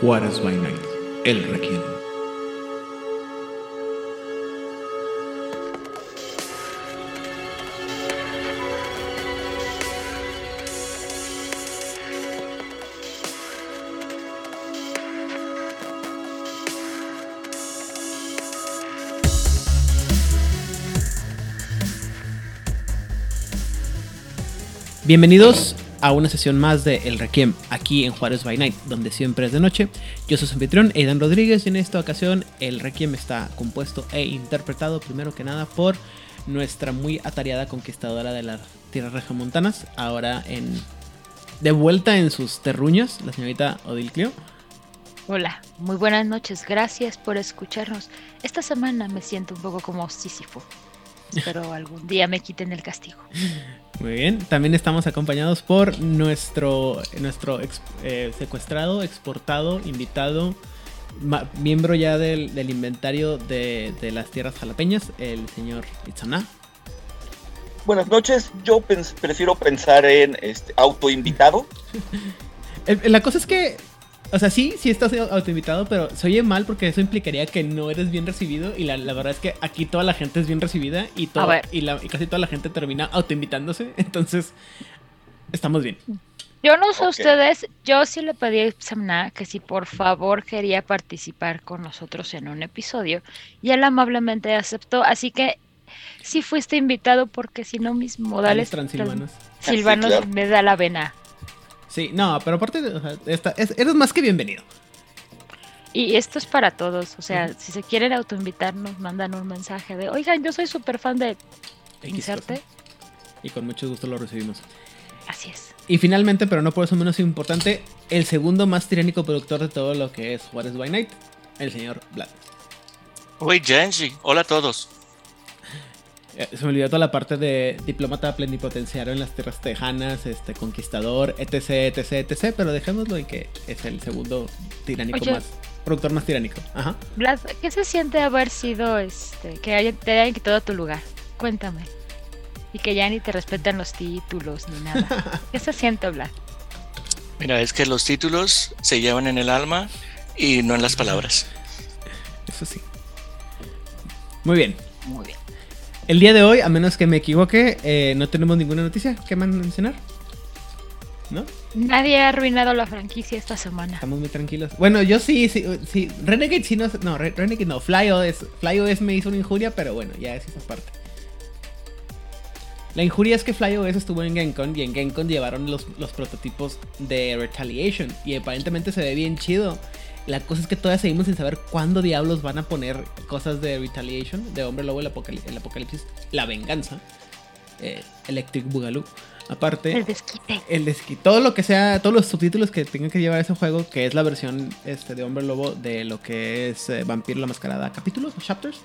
Juárez by Night, el Requiem. Bienvenidos a una sesión más de El Requiem aquí en Juárez by Night, donde siempre es de noche. Yo soy su anfitrión, Aidan Rodríguez, y en esta ocasión El Requiem está compuesto e interpretado primero que nada por nuestra muy atareada conquistadora de las tierras regiomontanas, ahora en de vuelta en sus terruños, la señorita Odil Clio. Hola, muy buenas noches, gracias por escucharnos. Esta semana me siento un poco como Sísifo. Espero algún día me quiten el castigo. Muy bien, también estamos acompañados por nuestro, nuestro ex- eh, secuestrado, exportado, invitado, ma- miembro ya del, del inventario de, de las tierras jalapeñas, el señor Itzana. Buenas noches, yo pens- prefiero pensar en este autoinvitado. La cosa es que, o sea, sí, sí estás autoinvitado, pero se oye mal porque eso implicaría que no eres bien recibido y la, la verdad es que aquí toda la gente es bien recibida y, todo, y, la- y casi toda la gente termina autoinvitándose, entonces estamos bien. Yo no sé ustedes, yo sí le pedí a Ipsamna que si por favor quería participar con nosotros en un episodio y él amablemente aceptó, así que sí fuiste invitado porque si no mis modales transilvanos. trans- silvanos Sí, claro. me da la vena. Sí, no, pero aparte, o sea, esta- es- eres más que bienvenido. Y esto es para todos, o sea, si se quieren autoinvitar nos mandan un mensaje de, oigan, yo soy súper fan de X inserte. cosa. Y con mucho gusto lo recibimos. Así es. Y finalmente, pero no por eso menos importante, el segundo más tiránico productor de todo lo que es Juárez by Night, el señor Vlad. Oye, Genji, hola a todos. Eh, Se me olvidó toda la parte de diplomata plenipotenciario en las tierras tejanas, este conquistador, etc, etc, etc, pero dejémoslo en que es el segundo tiránico Oye. más, productor más tiránico. Ajá. Vlad, ¿qué se siente haber sido, este, que haya- te hayan quitado tu lugar? Cuéntame. Y que ya ni te respetan los títulos ni nada. ¿Qué se siente, Vlad? Mira, es que los títulos se llevan en el alma y no en las palabras. Eso sí. Muy bien. Muy bien. El día de hoy, a menos que me equivoque, eh, no tenemos ninguna noticia que mencionar. ¿No? Nadie ha arruinado la franquicia esta semana. Estamos muy tranquilos. Bueno, yo sí, sí, sí. Renegade sí no. No, Re- Renegade no. FlyOS. FlyOS me hizo una injuria, pero bueno, ya es esa parte. La injuria es que FlyOS estuvo en GenCon y en GenCon llevaron los, los prototipos de Retaliation y aparentemente se ve bien chido. La cosa es que todavía seguimos sin saber cuándo diablos van a poner cosas de Retaliation, de Hombre Lobo, el, Apocali- el Apocalipsis, la venganza, eh, Electric Boogaloo. Aparte, El desquite. el desqui- todo lo que sea, todos los subtítulos que tengan que llevar ese juego, que es la versión este, de Hombre Lobo de lo que es eh, Vampiro la Mascarada, capítulos o chapters,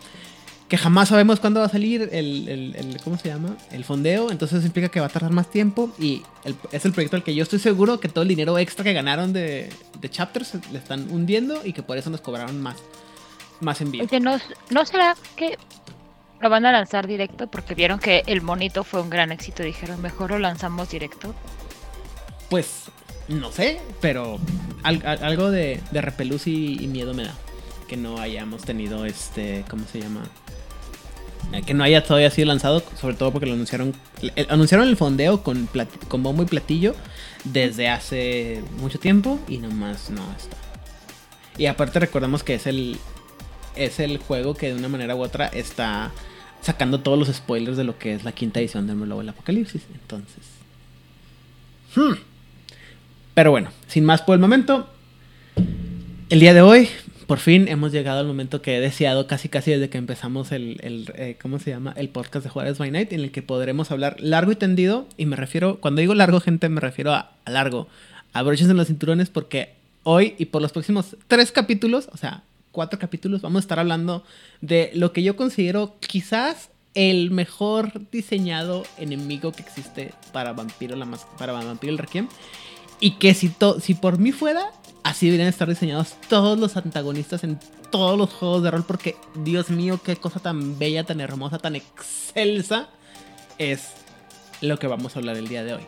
que jamás sabemos cuándo va a salir el, el- el- ¿cómo se llama? El fondeo, entonces eso implica que va a tardar más tiempo y el- es el proyecto al que yo estoy seguro que todo el dinero extra que ganaron de, de chapters le están hundiendo y que por eso nos cobraron más, más envío. Oye, ¿no, ¿no será que lo van a lanzar directo? Porque vieron que el monito fue un gran éxito. Dijeron, mejor lo lanzamos directo. Pues no sé, pero al- al- algo de, de repelús y, y miedo me da. Que no hayamos tenido este, ¿cómo se llama? Eh, Que no haya todavía sido lanzado, sobre todo porque lo anunciaron. el- anunciaron el fondeo con, plat- con bombo y platillo desde hace mucho tiempo y nomás no está. Y aparte recordemos que es el, es el juego que de una manera u otra está sacando todos los spoilers de lo que es la quinta edición de Hombre Lobo del Apocalipsis. Entonces. Hmm. Pero bueno, sin más por el momento. El día de hoy, por fin hemos llegado al momento que he deseado casi casi desde que empezamos el, el, eh, ¿cómo se llama? El podcast de Juárez by Night, en el que podremos hablar largo y tendido. Y me refiero, cuando digo largo, gente, me refiero a, a largo. En los cinturones porque hoy y por los próximos tres capítulos, o sea, cuatro capítulos, vamos a estar hablando de lo que yo considero quizás el mejor diseñado enemigo que existe para Vampiro, la para Vampiro el Requiem. Y que si, si por mí fuera, así deberían estar diseñados todos los antagonistas en todos los juegos de rol. Porque, Dios mío, qué cosa tan bella, tan hermosa, tan excelsa es lo que vamos a hablar el día de hoy.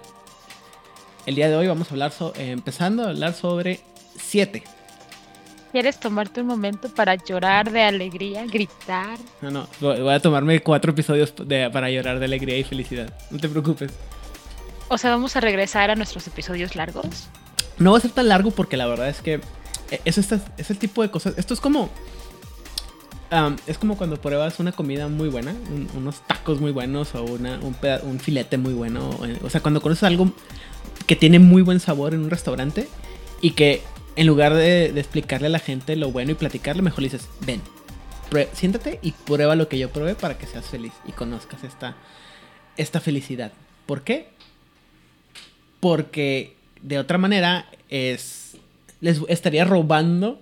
El día de hoy vamos a hablar, so- eh, empezando a hablar sobre 7. ¿Quieres tomarte un momento para llorar de alegría, gritar? No, no, voy a tomarme cuatro episodios de- para llorar de alegría y felicidad. No te preocupes. O sea, vamos a regresar a nuestros episodios largos. No va a ser tan largo porque la verdad es que es, es el tipo de cosas. Esto es como. am, es como cuando pruebas una comida muy buena, un- unos tacos muy buenos o una, un, filete muy bueno. O, sea, cuando conoces algo que tiene muy buen sabor en un restaurante y que en lugar de, explicarle a la gente lo bueno y platicarle, mejor dices: Ven, siéntate y prueba lo que yo probé para que seas feliz y conozcas esta, esta felicidad. ¿Por qué? Porque de otra manera es les estaría robando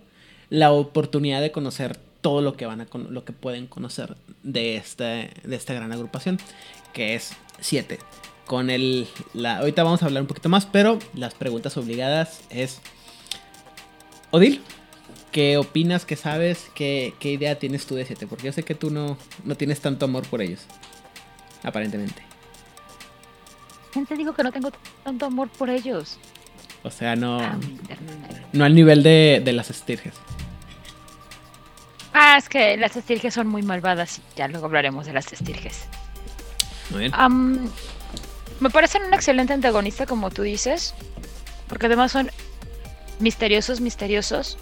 la oportunidad de conocer todo lo que van a lo que pueden conocer de este de esta gran agrupación que es 7 con el la ahorita vamos a hablar un poquito más pero las preguntas obligadas es Odil ¿qué opinas qué sabes qué, qué idea tienes tú de 7 porque yo sé que tú no no tienes tanto amor por ellos aparentemente ¿Quién te digo que no tengo tanto amor por ellos? o sea no Ah, no al nivel de, de las estirges Ah, es que las estirges son muy malvadas y ya luego hablaremos de las estirges. muy bien Am, me parecen un excelente antagonista, como tú dices, porque además son misteriosos, misteriosos.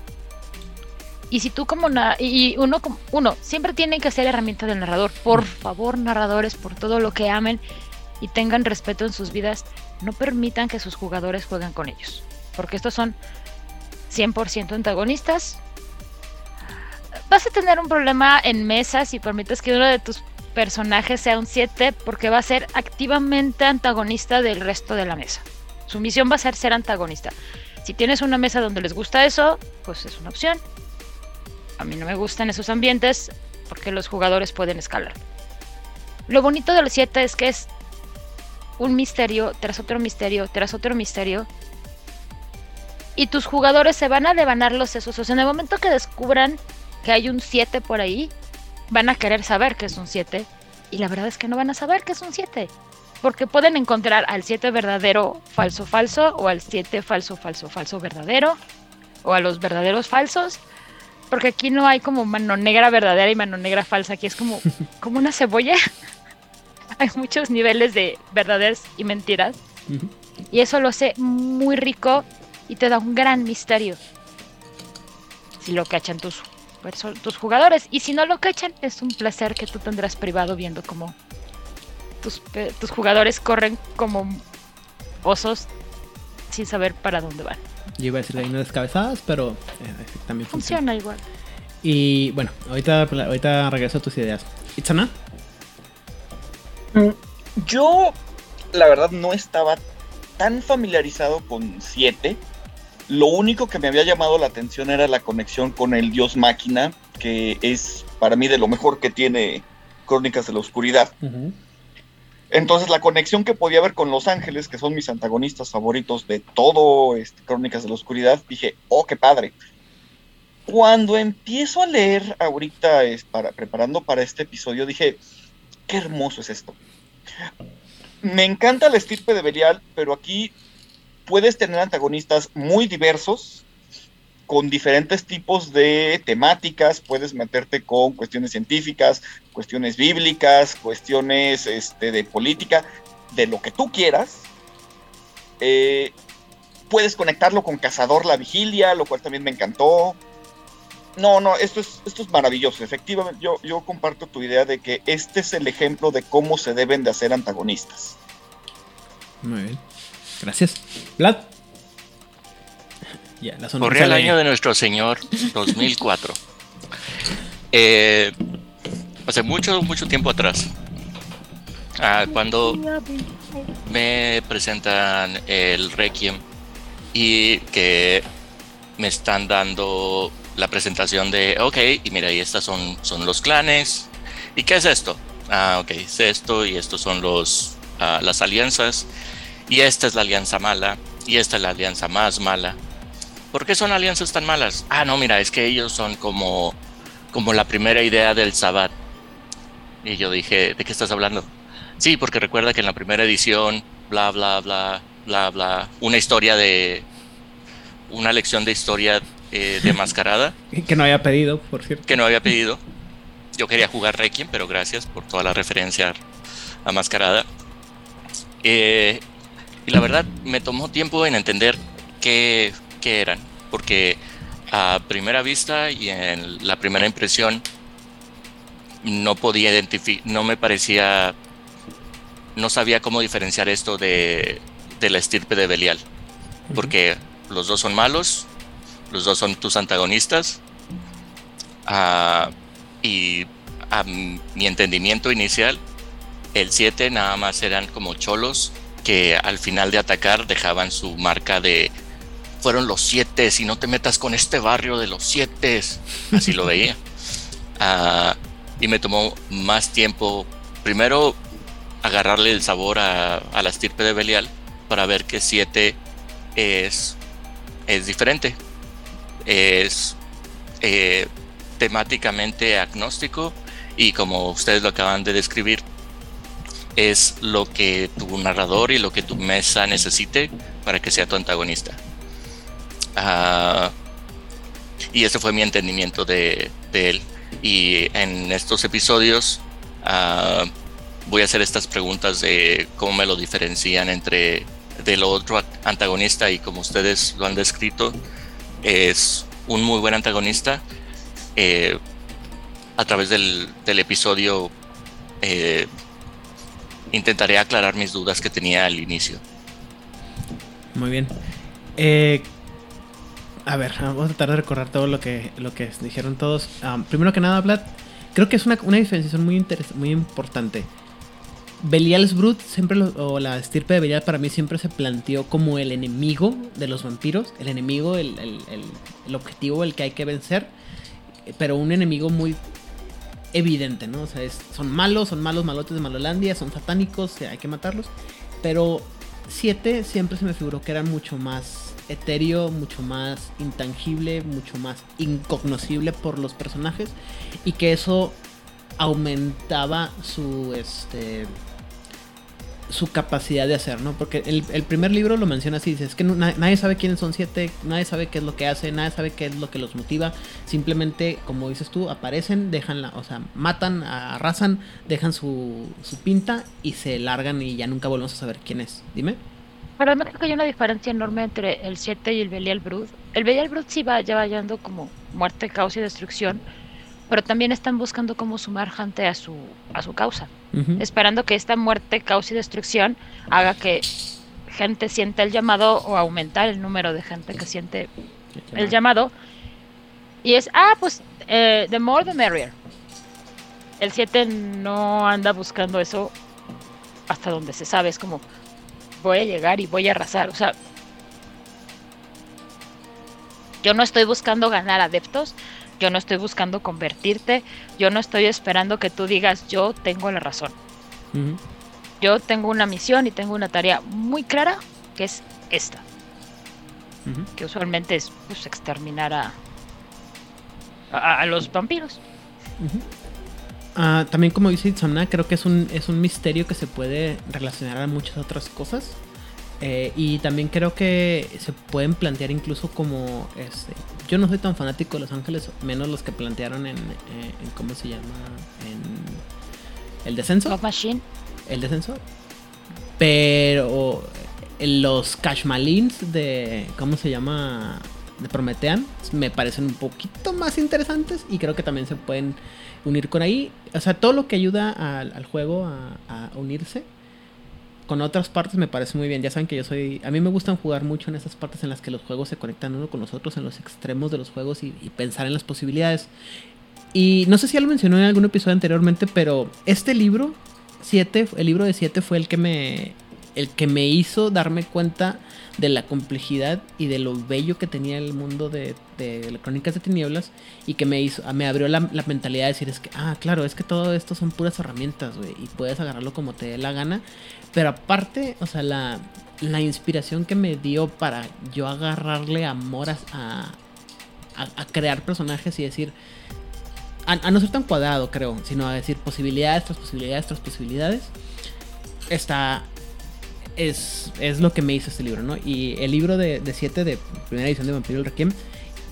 Y si tú como na- y y uno como uno siempre tiene que ser herramienta del narrador. Por favor, narradores, por todo lo que amen y tengan respeto en sus vidas, no permitan que sus jugadores jueguen con ellos, porque estos son 100% antagonistas. Vas a tener un problema en mesa si permites que uno de tus personajes sea un 7 porque va a ser activamente antagonista del resto de la mesa. Su misión va a ser ser antagonista. Si tienes una mesa donde les gusta eso, pues es una opción. A mí no me gustan esos ambientes porque los jugadores pueden escalar. Lo bonito del 7 es que es un misterio tras otro misterio tras otro misterio. Y tus jugadores se van a devanar los sesos. O sea, en el momento que descubran que hay un 7 por ahí, van a querer saber que es un 7. Y la verdad es que no van a saber que es un 7. Porque pueden encontrar al 7 verdadero, falso, falso, o al 7 falso, falso, falso, verdadero, o a los verdaderos falsos. Porque aquí no hay como mano negra verdadera y mano negra falsa. Aquí es como, como una cebolla. Hay muchos niveles de verdades y mentiras. Y eso lo hace muy rico y te da un gran misterio. Si lo cachan tus, perso- tus jugadores. Y si no lo cachan, es un placer que tú tendrás privado viendo cómo tus, tus jugadores corren como osos sin saber para dónde van. Yo iba a decir reinas descabezadas, pero eh, también funciona. Funciona igual. Y bueno, ahorita, ahorita regreso a tus ideas. Itzana, Yo, la verdad, no estaba tan familiarizado con 7. Lo único que me había llamado la atención era la conexión con el dios máquina, que es para mí de lo mejor que tiene Crónicas de la Oscuridad. Entonces la conexión que podía haber con Los Ángeles, que son mis antagonistas favoritos de todo este, Crónicas de la Oscuridad, dije, oh, qué padre. Cuando empiezo a leer ahorita, es para, preparando para este episodio, dije, qué hermoso es esto. Me encanta la estirpe de Belial, pero aquí puedes tener antagonistas muy diversos, con diferentes tipos de temáticas, puedes meterte con cuestiones científicas, cuestiones bíblicas, cuestiones este, de política, de lo que tú quieras. Eh, puedes conectarlo con Cazador la Vigilia, lo cual también me encantó. No, no, esto es, esto es maravilloso. Efectivamente, yo, yo comparto tu idea de que este es el ejemplo de cómo se deben de hacer antagonistas. muy bien. Gracias. Vlad. Ya, la sonrisa Corría el año de nuestro Señor 2004. Eh, hace mucho, mucho tiempo atrás. Ah, cuando me presentan el Requiem y que me están dando la presentación de, ok, y mira, y estas son, son los clanes. ¿Y qué es esto? Ah, ok, es esto y estos son los, ah, las alianzas. Y esta es la alianza mala y esta es la alianza más mala. ¿Por qué son alianzas tan malas? Ah, no, mira, es que ellos son como, como la primera idea del Sabbat. Y yo dije, ¿de qué estás hablando? Sí, porque recuerda que en la primera edición, bla, bla, bla, bla, bla, una historia de, una lección de historia eh, de Mascarada, Que no había pedido, por cierto. que no había pedido. Yo quería jugar Requiem, pero gracias por toda la referencia a Mascarada. Eh, y la verdad, me tomó tiempo en entender qué, qué eran, porque a primera vista y en la primera impresión no podía identificar, no me parecía, no sabía cómo diferenciar esto de, de la estirpe de Belial, porque los dos son malos, los dos son tus antagonistas, ah, y a mi entendimiento inicial, el 7 nada más eran como cholos que al final de atacar dejaban su marca de fueron los 7 si no te metas con este barrio de los 7 así lo veía. Ah, y me tomó más tiempo primero agarrarle el sabor a, a la estirpe de Belial para ver que 7 es, es diferente es eh, temáticamente agnóstico y como ustedes lo acaban de describir es lo que tu narrador y lo que tu mesa necesite para que sea tu antagonista. Ah, y ese fue mi entendimiento de, él. Y en estos episodios ah, voy a hacer estas preguntas de cómo me lo diferencian entre del otro antagonista y como ustedes lo han descrito, es un muy buen antagonista. Eh, a través del, del episodio eh, intentaré aclarar mis dudas que tenía al inicio. Muy bien. Eh, a ver, vamos a tratar de recordar todo lo que, lo que dijeron todos. Um, primero que nada, Vlad, creo que es una, una diferenciación muy, muy importante. Belial's Brut, siempre o la estirpe de Belial para mí siempre se planteó como el enemigo de los vampiros, el enemigo, el, el- el- objetivo, el que hay que vencer, pero un enemigo muy evidente, ¿no? O sea, es- son malos, son malos malotes de Malolandia, son satánicos, hay que matarlos, pero 7 siempre se me figuró que era mucho más etéreo, mucho más intangible, mucho más incognoscible por los personajes y que eso aumentaba su este su capacidad de hacer, ¿no? Porque el, el primer libro lo menciona así, dice, es que nadie sabe quiénes son siete, nadie sabe qué es lo que hacen, nadie sabe qué es lo que los motiva, simplemente, como dices tú, aparecen, dejan la, o sea, matan, arrasan, dejan su, su pinta y se largan y ya nunca volvemos a saber quién es. Dime. Pero no creo que hay una diferencia enorme entre el 7 y el Belial Brood. El Belial Brood sí va ya vayando como muerte, caos y destrucción, pero también están buscando cómo sumar gente a su, a su causa, esperando que esta muerte, caos y destrucción haga que gente sienta el llamado o aumentar el número de gente que siente el llamado. Y es, ah, pues, eh, the more the merrier. El 7 no anda buscando eso hasta donde se sabe, es como, voy a llegar y voy a arrasar. O sea, yo no estoy buscando ganar adeptos, yo no estoy buscando convertirte, yo no estoy esperando que tú digas, yo tengo la razón. Yo tengo una misión y tengo una tarea muy clara, que es esta, que usualmente es pues, exterminar a, a, a los vampiros. Ah, también como dice Itzona, creo que es un, es un misterio que se puede relacionar a muchas otras cosas. Eh, y también creo que se pueden plantear incluso como este. Yo no soy tan fanático de Los Ángeles, menos los que plantearon en, eh, en ¿cómo se llama? En el descenso. Love Machine. El descenso. Pero los Cashmalins de. ¿Cómo se llama? De Prometean. Me parecen un poquito más interesantes. Y creo que también se pueden unir con ahí. O sea, todo lo que ayuda al, al juego a, a unirse. Con otras partes me parece muy bien. Ya saben que yo soy. A mí me gustan jugar mucho en esas partes en las que los juegos se conectan uno con los otros, en los extremos de los juegos y, pensar en las posibilidades. Y no sé si ya lo mencionó en algún episodio anteriormente, pero este libro 7, el libro de 7 fue el que me el que me hizo darme cuenta de la complejidad y de lo bello que tenía el mundo de, de Crónicas de Tinieblas y que me hizo me abrió la, la mentalidad de decir es que ah claro es que todo esto son puras herramientas güey y puedes agarrarlo como te dé la gana pero aparte o sea la, la inspiración que me dio para yo agarrarle amor a, a, a- a crear personajes y decir a, a no ser tan cuadrado, creo, sino a decir posibilidades tras posibilidades tras posibilidades. Está. Es, es lo que me hizo este libro, ¿no? Y el libro de 7 de, primera edición de Vampiro el Requiem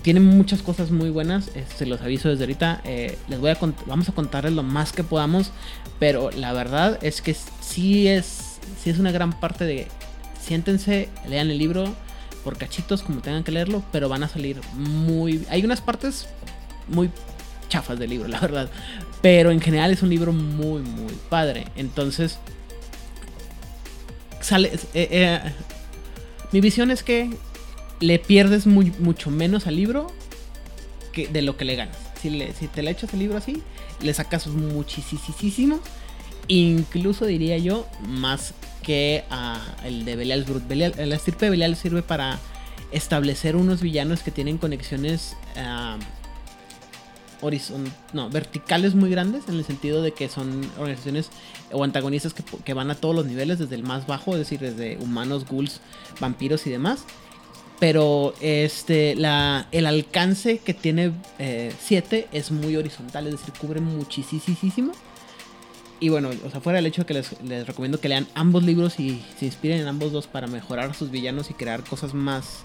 tiene muchas cosas muy buenas, eh, se los aviso desde ahorita. eh, les voy a vamos a contarles lo más que podamos, pero la verdad es que sí es, sí es una gran parte de siéntense, lean el libro por cachitos como tengan que leerlo, pero van a salir muy, hay unas partes muy chafas del libro, la verdad, pero en general es un libro muy muy padre. Entonces sale, eh, eh, mi visión es que le pierdes mucho menos al libro que de lo que le ganas. Si, le- te le echas el libro así, le sacas muchísimo. Incluso diría yo, más que a el de Belial Brut. Belial, la estirpe de Belial sirve para establecer unos villanos que tienen conexiones ah, horizon- no, verticales muy grandes, en el sentido de que son organizaciones o antagonistas que, que van a todos los niveles, desde el más bajo, es decir, desde humanos, ghouls, vampiros y demás. Pero este, la, el alcance que tiene 7 es muy horizontal, es decir, cubre muchísimo. Y bueno, o sea, fuera el hecho de que les, les recomiendo que lean ambos libros y se inspiren en ambos dos para mejorar sus villanos y crear cosas más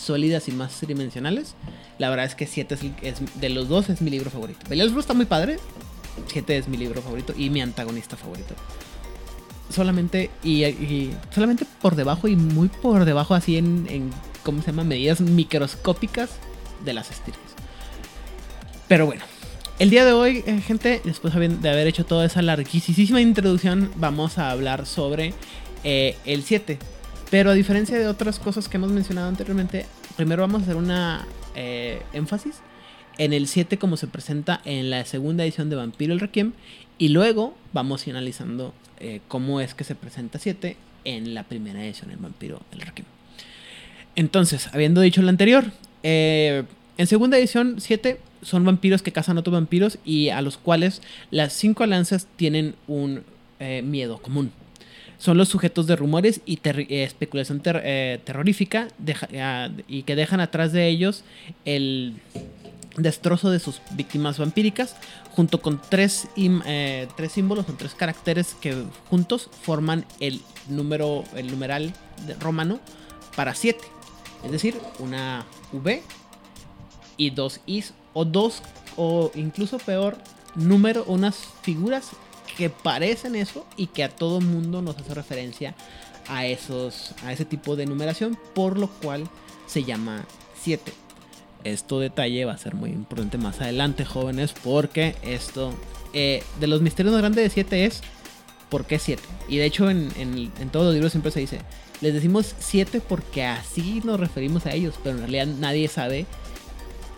sólidas y más tridimensionales. La verdad es que 7 es, de los dos es mi libro favorito. Blue está muy padre. 7 es mi libro favorito y mi antagonista favorito. Solamente y, y solamente por debajo y muy por debajo así en, en ¿cómo se llama? medidas microscópicas de las estirpes. Pero bueno, el día de hoy, eh, gente, después de haber hecho toda esa larguísima introducción, vamos a hablar sobre eh, el 7. Pero a diferencia de otras cosas que hemos mencionado anteriormente, primero vamos a hacer una eh, énfasis en el 7 como se presenta en la segunda edición de Vampiro el Requiem y luego vamos a analizando eh, cómo es que se presenta 7 en la primera edición en Vampiro el Requiem. Entonces, habiendo dicho lo anterior, eh, en segunda edición 7 son vampiros que cazan otros vampiros y a los cuales las cinco alianzas tienen un miedo común. Son los sujetos de rumores y eh, especulación eh, terrorífica ah, y que dejan atrás de ellos el destrozo de sus víctimas vampíricas junto con tres, eh, tres símbolos o tres caracteres que juntos forman el número el numeral romano para 7 es decir una V y dos Is o dos o incluso peor número unas figuras que parecen eso y que a todo mundo nos hace referencia a esos a ese tipo de numeración por lo cual se llama 7 esto detalle va a ser muy importante más adelante, jóvenes, porque esto eh, de los misterios más grandes de 7 es ¿por qué 7? Y de hecho en, en- en todos los libros siempre se dice, les decimos 7 porque así nos referimos a ellos, pero en realidad nadie sabe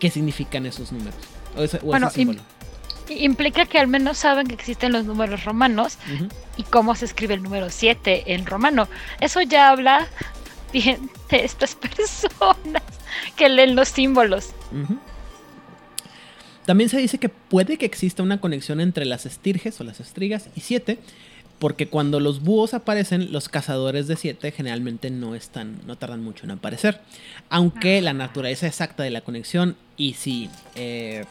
qué significan esos números. O ese, o ese Bueno, símbolo. Implica que al menos saben que existen los números romanos y cómo se escribe el número 7 en romano. Eso ya habla bien de estas personas que leen los símbolos. También se dice que puede que exista una conexión entre las estirges o las estrigas y 7, porque cuando los búhos aparecen, los cazadores de 7 generalmente no están, no tardan mucho en aparecer. Aunque la naturaleza exacta de la conexión y si eh,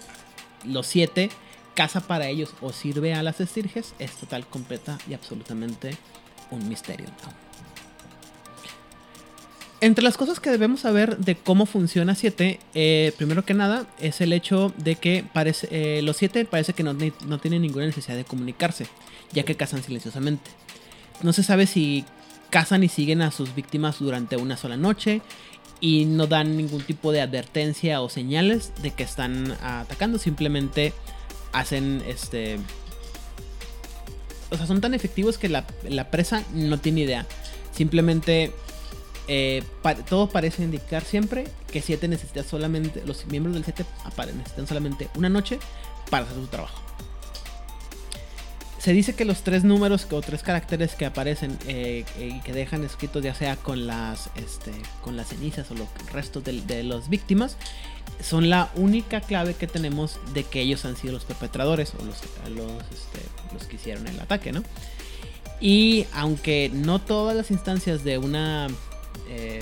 los 7 caza para ellos o sirve a las estirges es total, completa y absolutamente un misterio. Entre las cosas que debemos saber de cómo funciona 7, eh, primero que nada, es el hecho de que parece, eh, los 7 parece que no, no tienen ninguna necesidad de comunicarse, ya que cazan silenciosamente. No se sabe si cazan y siguen a sus víctimas durante una sola noche y no dan ningún tipo de advertencia o señales de que están atacando, simplemente hacen este... O sea, son tan efectivos que la, la presa no tiene idea. Simplemente eh, pa- todo parece indicar siempre que 7 necesita solamente, los miembros del 7 necesitan solamente una noche para hacer su trabajo. Se dice que los tres números o tres caracteres que aparecen eh, y que dejan escritos ya sea con las, este, con las cenizas o los restos de, de las víctimas son la única clave que tenemos de que ellos han sido los perpetradores o los, los, este, que hicieron el ataque, ¿no? Y aunque no todas las instancias de una eh,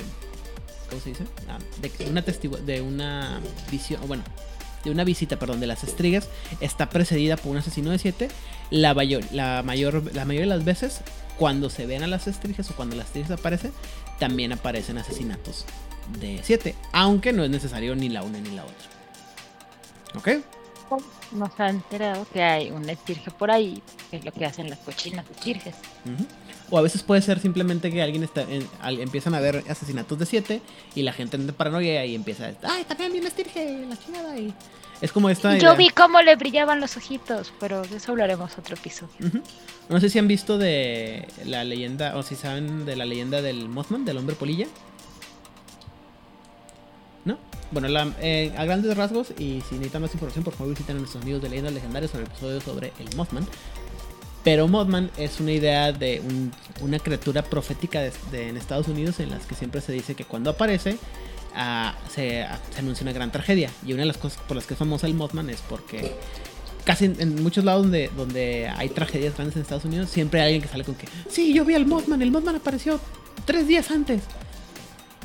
¿cómo se dice? Ah, de una testigo de una visión, bueno, de una visita, perdón, de las estrigas está precedida por un asesino de 7. La mayor, la mayor, la mayoría de las veces, cuando se ven a las estrigas o cuando las estrigas aparecen, también aparecen asesinatos de 7, aunque no es necesario ni la una ni la otra. ¿Ok? Nos ha enterado que hay un estirge por ahí, que es lo que hacen las cochinas estirges. Ujú. O a veces puede ser simplemente que alguien está en- al- empiezan a ver asesinatos de 7 y la gente entra en paranoia y empieza a ay, también vi un estirge, la chingada y es como esta Yo idea. vi cómo le brillaban los ojitos, pero de eso hablaremos otro episodio. Ujú. No sé si han visto de la leyenda, o si saben de la leyenda del Mothman, del hombre polilla. ¿No? Bueno, eh, a grandes rasgos, y si necesitan más información, por favor visiten a nuestros amigos de leyendas legendarias sobre el episodio sobre el Mothman. Pero Mothman es una idea de un- una criatura profética de, de- en Estados Unidos en las que siempre se dice que cuando aparece ah, se, ah, se anuncia una gran tragedia. Y una de las cosas por las que es famosa el Mothman es porque casi en, en muchos lados donde, donde hay tragedias grandes en Estados Unidos, siempre hay alguien que sale con que, sí, yo vi al Mothman, el Mothman apareció tres días antes.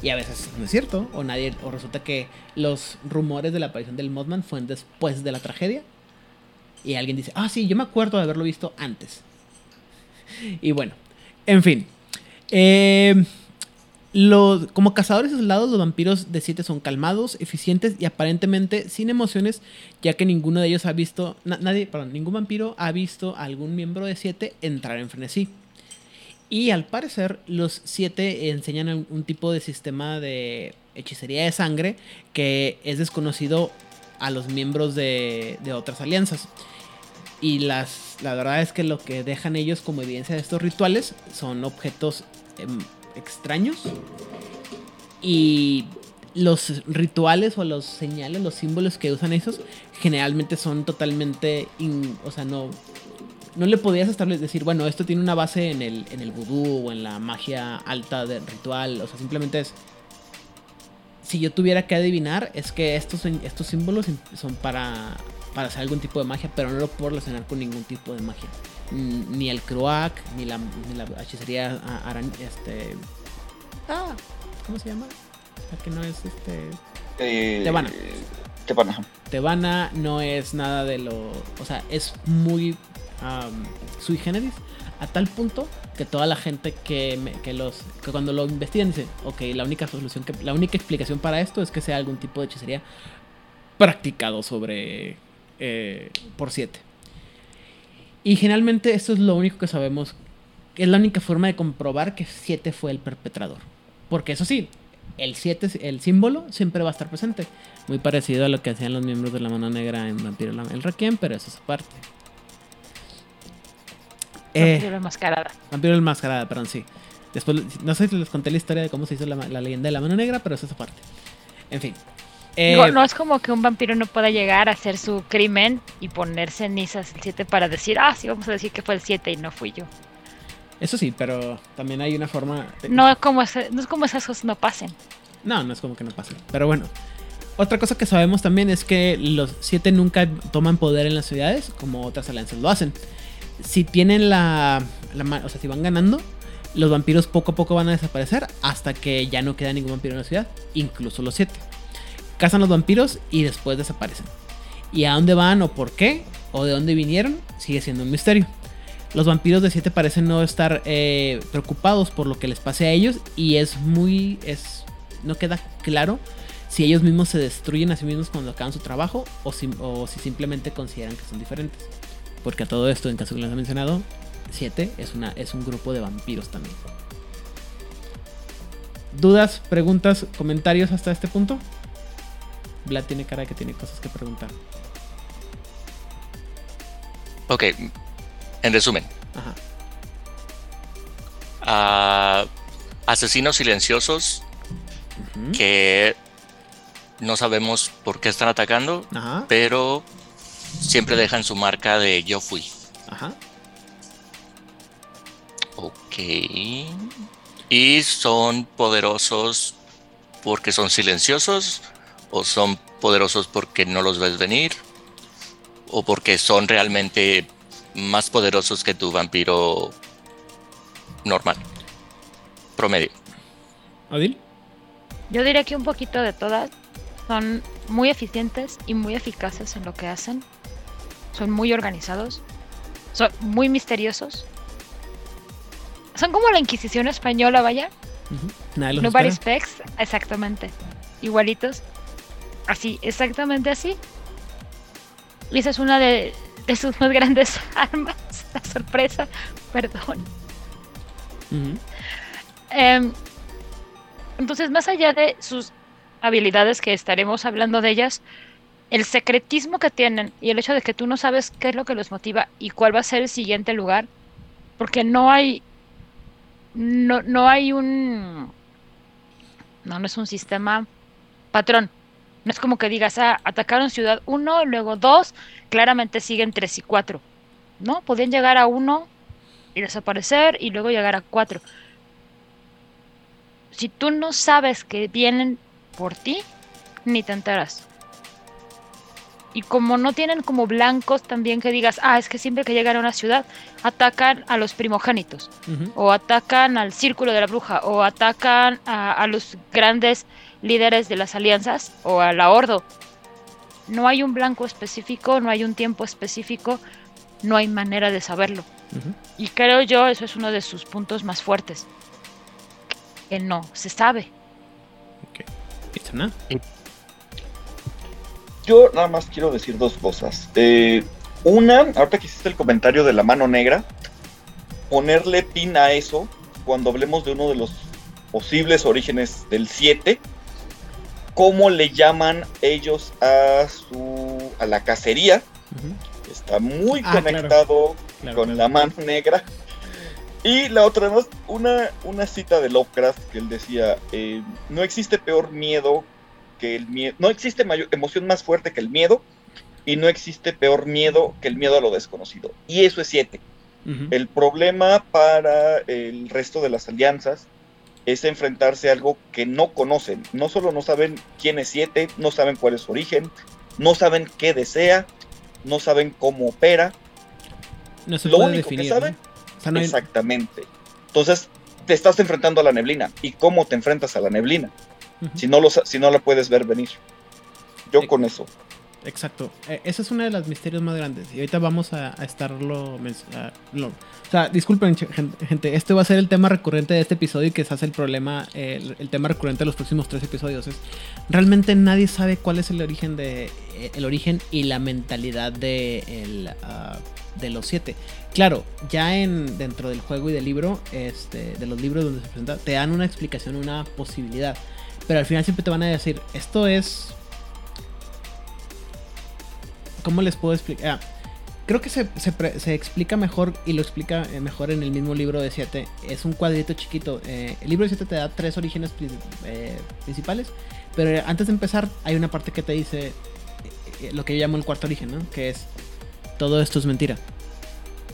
Y a veces no es cierto, o nadie, o resulta que los rumores de la aparición del Mothman fueron después de la tragedia. Y alguien dice, ah, sí, yo me acuerdo de haberlo visto antes. Y bueno, en fin. Eh, los, como cazadores aislados, los vampiros de 7 son calmados, eficientes y aparentemente sin emociones, ya que ninguno de ellos ha visto, na- nadie, perdón, ningún vampiro ha visto a algún miembro de 7 entrar en frenesí. Y al parecer, los 7 enseñan un, tipo de sistema de hechicería de sangre que es desconocido a los miembros de, otras alianzas. Y las, la verdad es que lo que dejan ellos como evidencia de estos rituales son objetos em, extraños. Y los rituales o los señales, los símbolos que usan esos, generalmente son totalmente. o sea, no. No le podías establecer, decir, bueno, esto tiene una base en el, en el vudú o en la magia alta del ritual. O sea, simplemente es. Si yo tuviera que adivinar, es que estos, estos símbolos son para, para hacer algún tipo de magia, pero no lo puedo relacionar con ningún tipo de magia. Ni el Croak, ni la, ni la hechicería aran- este. Ah, ¿cómo se llama? La que no es este. Eh, Tebana. Tebana. Tebana no es nada de lo. O sea, es muy am, sui generis a tal punto que toda la gente que, me- que los que cuando lo investigan dice, ok, la única solución que la única explicación para esto es que sea algún tipo de hechicería practicado sobre eh, por 7. Y generalmente esto es lo único que sabemos, es la única forma de comprobar que 7 fue el perpetrador. Porque eso sí, el 7, el símbolo, siempre va a estar presente. Muy parecido a lo que hacían los miembros de la mano negra en Vampiro el Requiem, pero eso es aparte. Eh, Vampiro enmascarada. Vampiro el Mascarada, perdón, sí. Después, no sé si les conté la historia de cómo se hizo la, la leyenda de la mano negra, pero es aparte. En fin. Eh, Digo, no es como que un vampiro no pueda llegar a hacer su crimen y poner cenizas el 7 para decir, ah, sí, vamos a decir que fue el 7 y no fui yo. Eso sí, pero también hay una forma. de- No es como, ese- no es como esas cosas no pasen. No, no es como que no pase. Pero bueno. Otra cosa que sabemos también es que los siete nunca toman poder en las ciudades como otras alianzas lo hacen. Si tienen la, la o sea, si van ganando, los vampiros poco a poco van a desaparecer hasta que ya no queda ningún vampiro en la ciudad, incluso los siete. Cazan los vampiros y después desaparecen. Y a dónde van o por qué o de dónde vinieron sigue siendo un misterio. Los vampiros de 7 parecen no estar eh, preocupados por lo que les pase a ellos y es muy... Es, no queda claro si ellos mismos se destruyen a sí mismos cuando acaban su trabajo o si, o si simplemente consideran que son diferentes. Porque a todo esto, en caso que les he mencionado, 7 es, una, es un grupo de vampiros también. ¿Dudas, preguntas, comentarios hasta este punto? Vlad tiene cara de que tiene cosas que preguntar. Ok, en resumen, Ajá. ah, asesinos silenciosos que no sabemos por qué están atacando, Ajá. pero siempre dejan su marca de yo fui. Ajá. Ok. Y son poderosos porque son silenciosos o son poderosos porque no los ves venir o porque son realmente más poderosos que tu vampiro normal. Promedio. ¿Odil? Yo diría que un poquito de todas son muy eficientes y muy eficaces en lo que hacen. Son muy organizados. Son muy misteriosos. Son como la Inquisición española, vaya. Nadie los Nobody espera. Specs, exactamente. Igualitos. Así, exactamente así. Y esa es una de, de sus más grandes armas, la sorpresa. Perdón. Em, entonces, más allá de sus habilidades, que estaremos hablando de ellas, el secretismo que tienen y el hecho de que tú no sabes qué es lo que los motiva y cuál va a ser el siguiente lugar, porque no hay, no, no hay un, no, no es un sistema patrón. No es como que digas, ah, atacaron ciudad 1, luego 2, claramente siguen 3 y 4. ¿No? Podían llegar a 1 y desaparecer y luego llegar a 4 si tú no sabes que vienen por ti, ni te enteras. Y como no tienen como blancos también que digas, ah, es que siempre que llegan a una ciudad, atacan a los primogénitos, o atacan al círculo de la bruja, o atacan a, a los grandes líderes de las alianzas, o a la Ordo. No hay un blanco específico, no hay un tiempo específico, no hay manera de saberlo. Y creo yo, eso es uno de sus puntos más fuertes. Que no se sabe. Ok. Itzana. Yo nada más quiero decir dos cosas. Eh, una, ahorita que hiciste el comentario de la mano negra, ponerle pin a eso cuando hablemos de uno de los posibles orígenes del 7, cómo le llaman ellos a su a la cacería, Ujú. está muy Ah, conectado Claro, con claro. la mano negra. Y la otra una, una cita de Lovecraft que él decía, eh, no existe peor miedo que el miedo, no existe mayor, emoción más fuerte que el miedo y no existe peor miedo que el miedo a lo desconocido. Y eso es 7. Ujú. El problema para el resto de las alianzas es enfrentarse a algo que no conocen. No solo no saben quién es 7, no saben cuál es su origen, no saben qué desea, no saben cómo opera. No se Lo puede único que saben ¿no? O sea, no hay- Exactamente. Entonces, te estás enfrentando a la neblina. ¿Y cómo te enfrentas a la neblina? Si no, lo, sa- si no la puedes ver venir. Yo con eso. Exacto. Eh, esa es una de las misterios más grandes. Y ahorita vamos a, a estarlo. men- a- lo- o sea, disculpen, gente. Este va a ser el tema recurrente de este episodio y que se hace el problema. eh, el, el tema recurrente de los próximos tres episodios. Es realmente nadie sabe cuál es el origen de. eh, el origen y la mentalidad de, el, ah, de los siete. Claro, ya en dentro del juego y del libro, este, de los libros donde se presenta, te dan una explicación, una posibilidad. Pero al final siempre te van a decir, esto es ¿Cómo les puedo explicar? Ah, creo que se, se se explica mejor y lo explica eh, mejor en el mismo libro de 7. Es un cuadrito chiquito. Eh, el libro de 7 te da tres orígenes eh, principales. Pero antes de empezar, hay una parte que te dice lo que yo llamo el cuarto origen, ¿no? Que es: todo esto es mentira.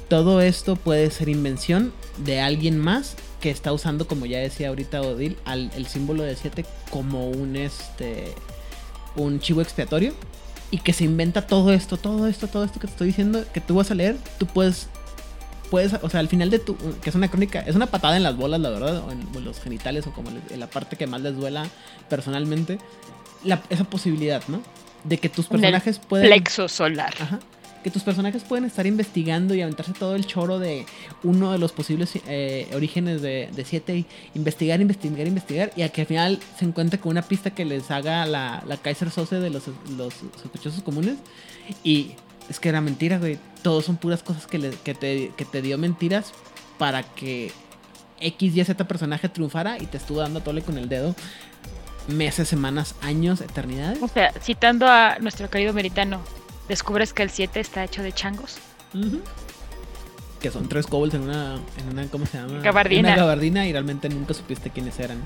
Todo esto puede ser invención de alguien más que está usando, como ya decía ahorita Odil, al, el símbolo de 7 como un este un chivo expiatorio y que se inventa todo esto, todo esto, todo esto que te estoy diciendo, que tú vas a leer, tú puedes, puedes, o sea, al final de tu, que es una crónica, es una patada en las bolas, la verdad, o en, o en los genitales, o como en la parte que más les duela personalmente, la- esa posibilidad, ¿no? De que tus personajes pueden... Plexo solar. Ajá. Que tus personajes pueden estar investigando y aventarse todo el choro de uno de los posibles eh, orígenes de 7 y investigar, investigar, investigar y a que al final se encuentre con una pista que les haga la, la Kaiser Sose de los, los sospechosos comunes y es que era mentira, güey. Todos son puras cosas que, le- que, te, que te dio mentiras para que X, Y, Z personaje triunfara y te estuvo dando tole con el dedo meses, semanas, años, eternidades. O sea, citando a nuestro querido meritano, descubres que el 7 está hecho de changos. Que son tres kobolds en una, en una, ¿cómo se llama? Gabardina. En una gabardina y realmente nunca supiste quiénes eran.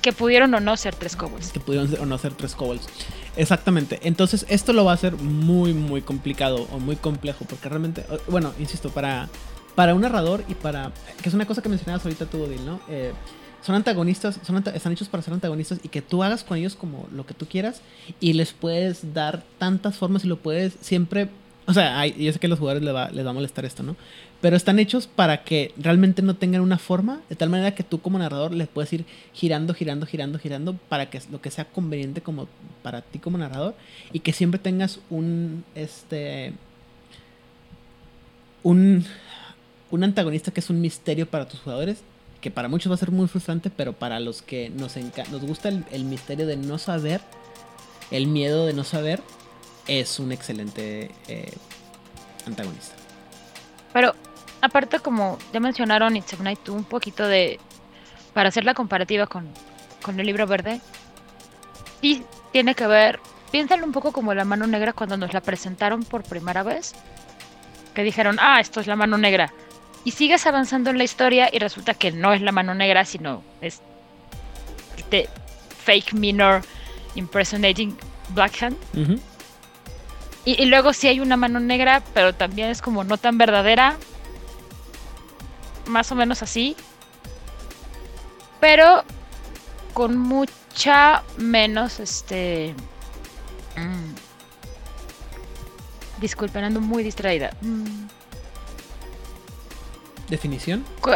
Que pudieron o no ser tres kobolds. Que pudieron o no ser tres kobolds. Exactamente. Entonces esto lo va a hacer muy, muy complicado o muy complejo. Porque realmente, bueno, insisto, para, para un narrador y para... Que es una cosa que mencionabas ahorita tú, Odil, ¿no? Eh, son antagonistas, son están hechos para ser antagonistas y que tú hagas con ellos como lo que tú quieras y les puedes dar tantas formas y lo puedes siempre... O sea, yo sé que a los jugadores les va, les va a molestar esto, ¿no? Pero están hechos para que realmente no tengan una forma, de tal manera que tú como narrador les puedes ir girando, girando, girando, girando para que lo que sea conveniente como para ti como narrador y que siempre tengas un este un un antagonista que es un misterio para tus jugadores, que para muchos va a ser muy frustrante, pero para los que nos, nos gusta el, misterio de no saber, el miedo de no saber, es un excelente eh, antagonista. Pero aparte, como ya mencionaron It's a Night, un poquito de. Para hacer la comparativa con, con el libro verde, sí tiene que ver. Piénsalo un poco como la mano negra cuando nos la presentaron por primera vez. Que dijeron, ah, esto es la mano negra. Y sigues avanzando en la historia y resulta que no es la mano negra, sino es este fake minor impersonating Blackhand. Ujú. Y, y luego sí hay una mano negra, pero también es como no tan verdadera. Más o menos así. Pero con mucha menos este. mm, disculpen, ando muy distraída. Mm, Definición. cu-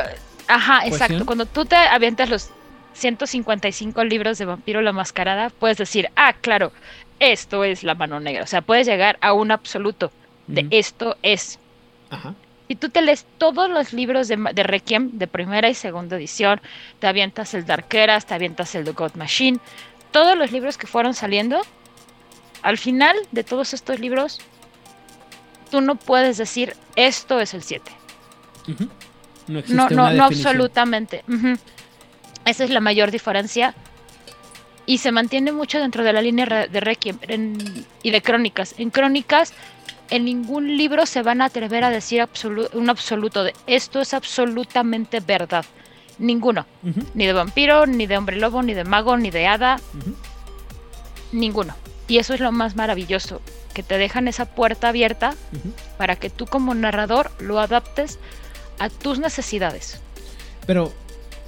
Ajá, exacto. Cuando tú te avientas los 155 libros de Vampiro la Mascarada, puedes decir, ah, claro, esto es la mano negra. O sea, puedes llegar a un absoluto de esto es. Ajá. Si tú te lees todos los libros de Requiem de primera y segunda edición, te avientas el Darkeras, te avientas el The God Machine, todos los libros que fueron saliendo, al final de todos estos libros, tú no puedes decir esto es el 7. No existe No, una no, absolutamente. Ujú. Esa es la mayor diferencia. Y se mantiene mucho dentro de la línea de Requiem en- y de Crónicas. En Crónicas, en ningún libro se van a atrever a decir absolu- un absoluto de esto es absolutamente verdad. Ninguno. Ni de vampiro, ni de hombre lobo, ni de mago, ni de hada. Ninguno. Y eso es lo más maravilloso. Que te dejan esa puerta abierta para que tú como narrador lo adaptes a tus necesidades. Pero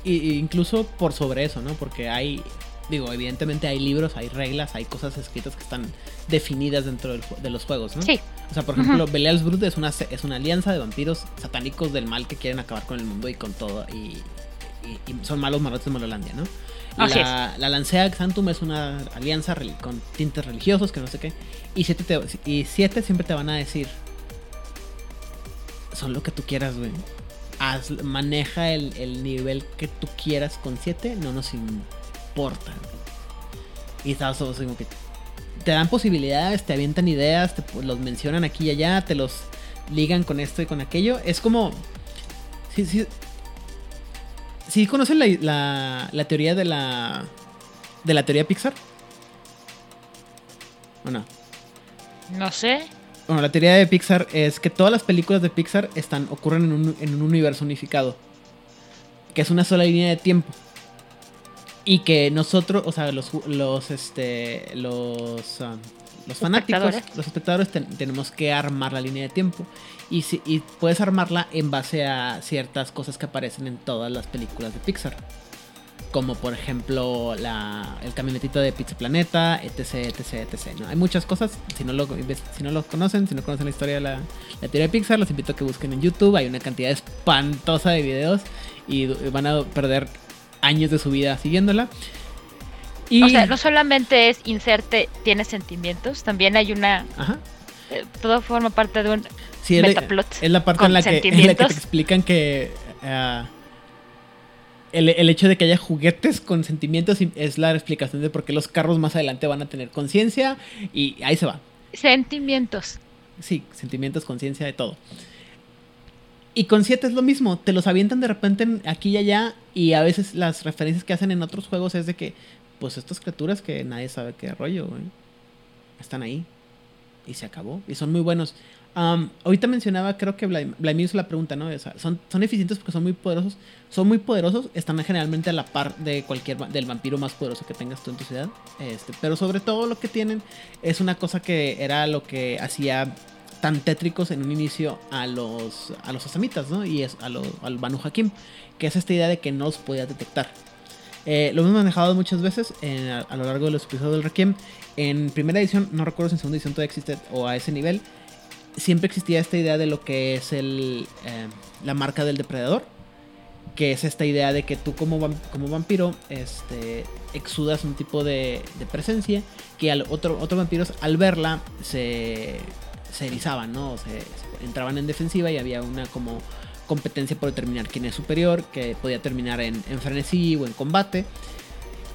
i- incluso por sobre eso, ¿no? Porque hay, digo, evidentemente hay libros, hay reglas, hay cosas escritas que están definidas dentro del de los juegos, ¿no? Sí. O sea, por ejemplo, Belial's Brood es una, es una alianza de vampiros satánicos del mal que quieren acabar con el mundo y con todo. Y, y- y son malos malotes de Malolandia, ¿no? Así La, la Lancea Xantum es una alianza con tintes religiosos, que no sé qué. Y siete, te- y siete siempre te van a decir: Son lo que tú quieras, güey. Haz- maneja el, el nivel que tú quieras con 7, no nos importa. Y estás todos como que te dan posibilidades, te avientan ideas, te los mencionan aquí y allá, te los ligan con esto y con aquello. Es como. Sí, sí. Sí, conocen la, la, la teoría de la. de la teoría Pixar. ¿O no? No sé. Bueno, la teoría de Pixar es que todas las películas de Pixar están, ocurren en un, en un universo unificado. Que es una sola línea de tiempo. Y que nosotros, o sea, los, los, este, los, um, los fanáticos, Espectadores. los espectadores ten- tenemos que armar la línea de tiempo. Y, si, y puedes armarla en base a ciertas cosas que aparecen en todas las películas de Pixar. Como por ejemplo la, el camionetito de Pizza Planeta, etc, etc, etc. ¿no? Hay muchas cosas. Si no, lo, si no lo conocen, si no conocen la historia de la, la teoría de Pixar, los invito a que busquen en YouTube. Hay una cantidad espantosa de videos y van a perder años de su vida siguiéndola. Y, O sea, no solamente es inserte, tiene sentimientos, también hay una. Ajá. eh, todo forma parte de un Sí, es, la- metaplot. es la parte en la, que, en la que te explican que ah, el, el hecho de que haya juguetes con sentimientos es la explicación de por qué los carros más adelante van a tener conciencia y ahí se va. Sentimientos. Sí, sentimientos, conciencia, de todo. Y con 7 es lo mismo, te los avientan de repente en- aquí y allá y a veces las referencias que hacen en otros juegos es de que, pues estas criaturas que nadie sabe qué rollo, güey, están ahí y se acabó y son muy buenos. Ahorita mencionaba, creo que Vladimir hizo la pregunta, ¿no? Son, eficientes porque son muy poderosos. Son muy poderosos, están generalmente a la par de cualquier del vampiro más poderoso que tengas tú en tu ciudad. Este, pero sobre todo lo que tienen es una cosa que era lo que hacía tan tétricos en un inicio a los a los asamitas, ¿no? Y es a lo, al Banu Hakim, que es esta idea de que no los podía detectar. Eh, lo hemos manejado muchas veces a lo largo de los episodios del Requiem. En primera edición, no recuerdo si en segunda edición todavía existe o a ese nivel, siempre existía esta idea de lo que es el, eh, la marca del depredador. Que es esta idea de que tú como, como vampiro este, exudas un tipo de, presencia que al otro, otros vampiros al verla se, se erizaban, ¿no? Se, se entraban en defensiva y había una como competencia por determinar quién es superior, que podía terminar en, en frenesí o en combate.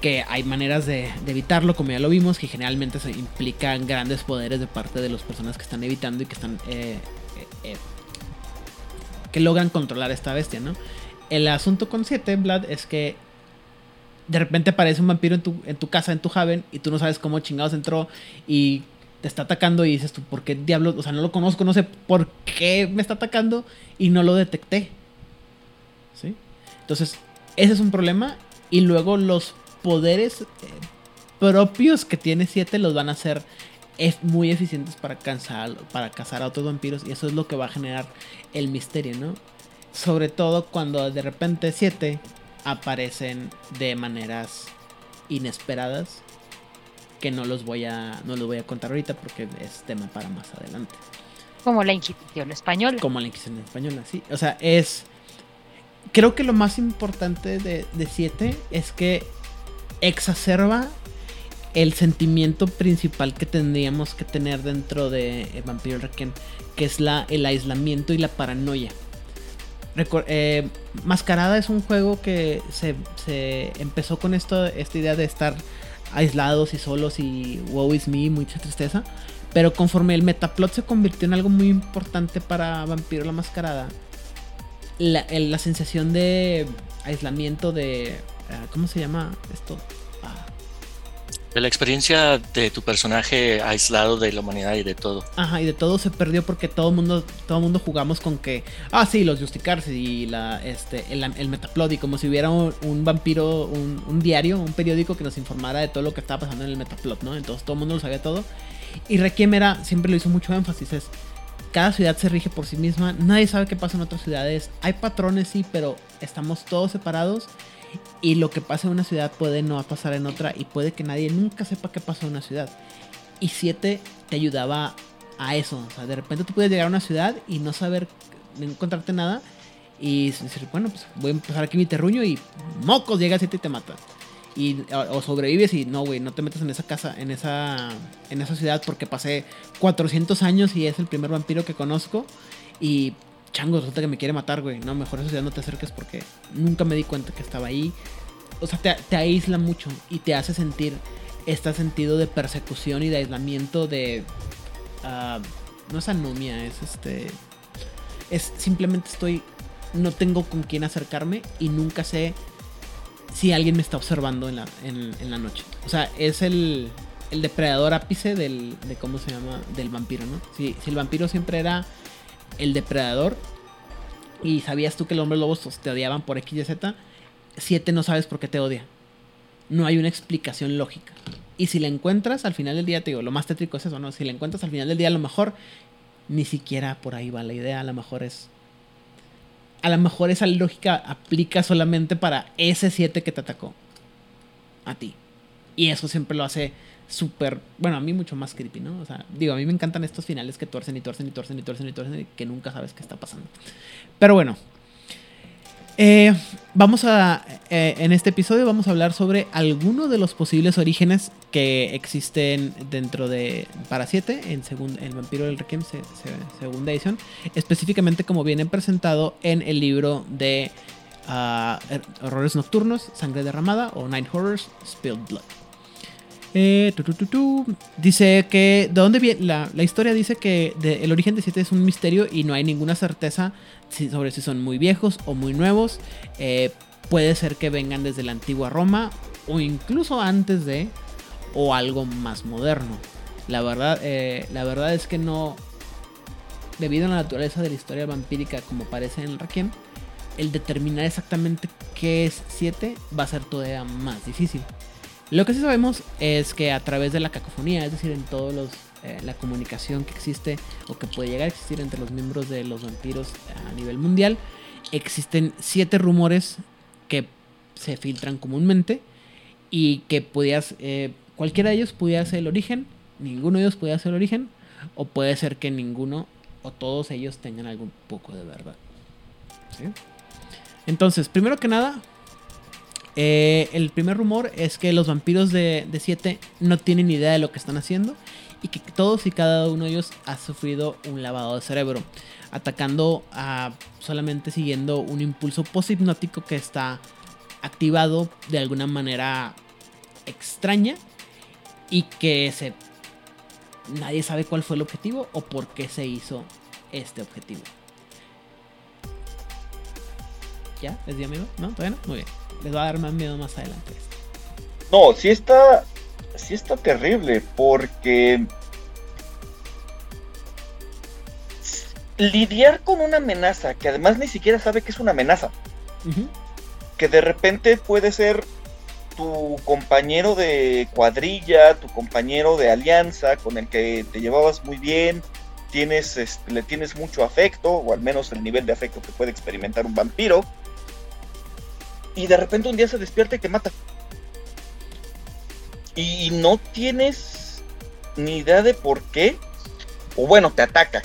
Que hay maneras de, evitarlo, como ya lo vimos, que generalmente se implican grandes poderes de parte de las personas que están evitando y que están. eh, eh, eh, que logran controlar esta bestia, ¿no? El asunto con 7, Vlad, es que de repente aparece un vampiro en tu, en tu casa, en tu Haven, y tú no sabes cómo chingados entró y te está atacando y dices tú, ¿por qué diablos? O sea, no lo conozco, no sé por qué me está atacando y no lo detecté. ¿Sí? Entonces, ese es un problema. Y luego los poderes eh, propios que tiene 7 los van a hacer muy eficientes para, cansar, para cazar a otros vampiros. Y eso es lo que va a generar el misterio, ¿no? Sobre todo cuando de repente 7 aparecen de maneras inesperadas que no los voy a no los voy a contar ahorita porque es tema para más adelante Como la Inquisición española. como la Inquisición española sí o sea es creo que lo más importante de 7 es que exacerba el sentimiento principal que tendríamos que tener dentro de eh, Vampiro Requiem que es la el aislamiento y la paranoia eh, Mascarada es un juego que se, se empezó con esto, esta idea de estar aislados y solos y wow is me, mucha tristeza. Pero conforme el metaplot se convirtió en algo muy importante para Vampiro la Mascarada, la, la sensación de aislamiento de... ah, ¿Cómo se llama esto? Ah, De la experiencia de tu personaje aislado de la humanidad y de todo. Ajá, y de todo se perdió porque todo mundo, todo mundo jugamos con que, ah, sí, los Justicarse y la, este, el, el Metaplot, y como si hubiera un, un vampiro, un, un diario, un periódico que nos informara de todo lo que estaba pasando en el Metaplot, ¿no? Entonces todo el mundo lo sabía todo. Y Requiem era, siempre lo hizo mucho énfasis, es, cada ciudad se rige por sí misma, nadie sabe qué pasa en otras ciudades, hay patrones, sí, pero estamos todos separados. Y lo que pasa en una ciudad puede no pasar en otra y puede que nadie nunca sepa qué pasó en una ciudad. Y 7 te ayudaba a eso. O sea, de repente tú puedes llegar a una ciudad y no saber, no encontrarte nada. Y decir, bueno, pues voy a empezar aquí mi terruño y mocos, llega 7 y te mata. Y, o, sobrevives y no, güey, no te metas en esa casa, en esa, en esa ciudad porque pasé 400 años y es el primer vampiro que conozco. Y chango, resulta que me quiere matar, güey. No, mejor a esa ciudad no te acerques porque nunca me di cuenta que estaba ahí. O sea, te, aísla mucho y te hace sentir este sentido de persecución y de aislamiento de... ah, no es anomia, es este... Es simplemente estoy... No tengo con quién acercarme y nunca sé si alguien me está observando en la, en la noche. O sea, es el, el depredador ápice del, de cómo se llama, del vampiro, ¿no? Si, si el vampiro siempre era el depredador y sabías tú que los hombres lobos te odiaban por X y Z, 7 no sabes por qué te odia. No hay una explicación lógica. Y si la encuentras al final del día, te digo, lo más tétrico es eso, ¿no? Si la encuentras al final del día, a lo mejor ni siquiera por ahí va la idea, a lo mejor es... A lo mejor esa lógica aplica solamente para ese 7 que te atacó. A ti. Y eso siempre lo hace súper, bueno, a mí mucho más creepy, ¿no? O sea, digo, a mí me encantan estos finales que tuercen y tuercen y tuercen y tuercen y tuercen y que nunca sabes qué está pasando. Pero bueno, eh, vamos a, eh, en este episodio vamos a hablar sobre algunos de los posibles orígenes que existen dentro de para 7 en segun- el vampiro del Requiem se- se- segunda edición, específicamente como viene presentado en el libro de ah, Horrores Nocturnos, Sangre Derramada o Nine Horrors, Spilled Blood. Eh, tu. Dice que. ¿De dónde viene? La, la historia dice que el origen de 7 es un misterio y no hay ninguna certeza sobre si son muy viejos o muy nuevos. Eh, puede ser que vengan desde la antigua Roma o incluso antes de. o algo más moderno. La verdad, eh, la verdad es que no. Debido a la naturaleza de la historia vampírica, como parece en el Requiem, el determinar exactamente qué es 7 va a ser todavía más difícil. Lo que sí sabemos es que a través de la cacofonía, es decir, en todos los eh, la comunicación que existe o que puede llegar a existir entre los miembros de los vampiros a nivel mundial, existen siete rumores que se filtran comúnmente y que podías eh, cualquiera de ellos pudiera ser el origen, ninguno de ellos pudiera ser el origen o puede ser que ninguno o todos ellos tengan algún poco de verdad. ¿Sí? Entonces, primero que nada, eh, el primer rumor es que los vampiros de 7 no tienen idea de lo que están haciendo y que todos y cada uno de ellos ha sufrido un lavado de cerebro. atacando a solamente siguiendo un impulso poshipnótico que está activado de alguna manera extraña y que se nadie sabe cuál fue el objetivo o por qué se hizo este objetivo. ¿Ya? ¿Les dio miedo? ¿No? ¿Todavía no? Muy bien. Les va a dar más miedo más adelante. No, sí está. Sí está terrible. Porque. Lidiar con una amenaza que además ni siquiera sabe que es una amenaza. Que de repente puede ser tu compañero de cuadrilla, tu compañero de alianza con el que te llevabas muy bien, tienes, este, le tienes mucho afecto, o al menos el nivel de afecto que puede experimentar un vampiro, y de repente un día se despierta y te mata. Y no tienes ni idea de por qué, o bueno, te ataca.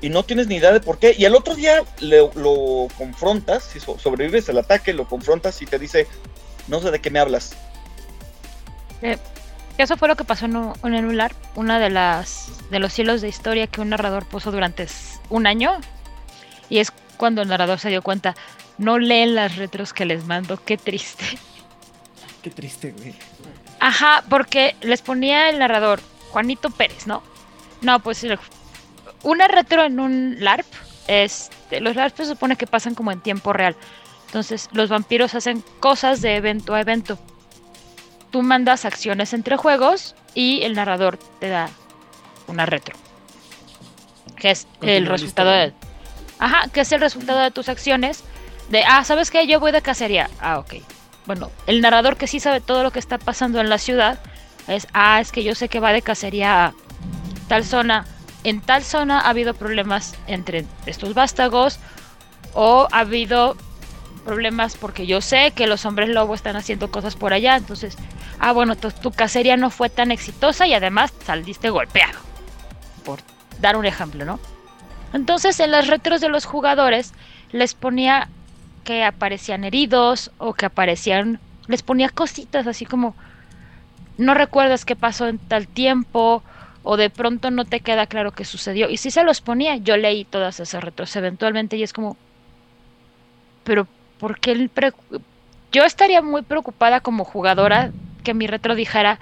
Y no tienes ni idea de por qué. Y al otro día le- lo confrontas, si so- sobrevives al ataque, lo confrontas y te dice, no sé de qué me hablas. Eso fue lo que pasó en, un- una de las de los hilos de historia que un narrador puso durante un año. Y es cuando el narrador se dio cuenta, no leen las retros que les mando, qué triste. Qué triste, güey. Ajá, porque les ponía el narrador, Juanito Pérez, ¿no? No, pues una retro en un LARP, este, los LARP se supone que pasan como en tiempo real. Entonces, los vampiros hacen cosas de evento a evento. Tú mandas acciones entre juegos y el narrador te da una retro. Que es Continúa el resultado de. Ajá, que es el resultado de tus acciones. De, ah, ¿sabes qué? Yo voy de cacería. Ah, ok. Bueno, el narrador que sí sabe todo lo que está pasando en la ciudad es, ah, es que yo sé que va de cacería a tal zona. En tal zona ha habido problemas entre estos vástagos o ha habido problemas porque yo sé que los hombres lobo están haciendo cosas por allá. Entonces, ah, bueno, tu, tu cacería no fue tan exitosa y además saliste golpeado. Por dar un ejemplo, ¿no? Entonces, en las retros de los jugadores les ponía que aparecían heridos o que aparecían, les ponía cositas así como, no recuerdas qué pasó en tal tiempo o de pronto no te queda claro qué sucedió. Y si se los ponía, yo leí todas esas retros eventualmente y es como, pero ¿por qué el pre- Yo estaría muy preocupada como jugadora que mi retro dijera,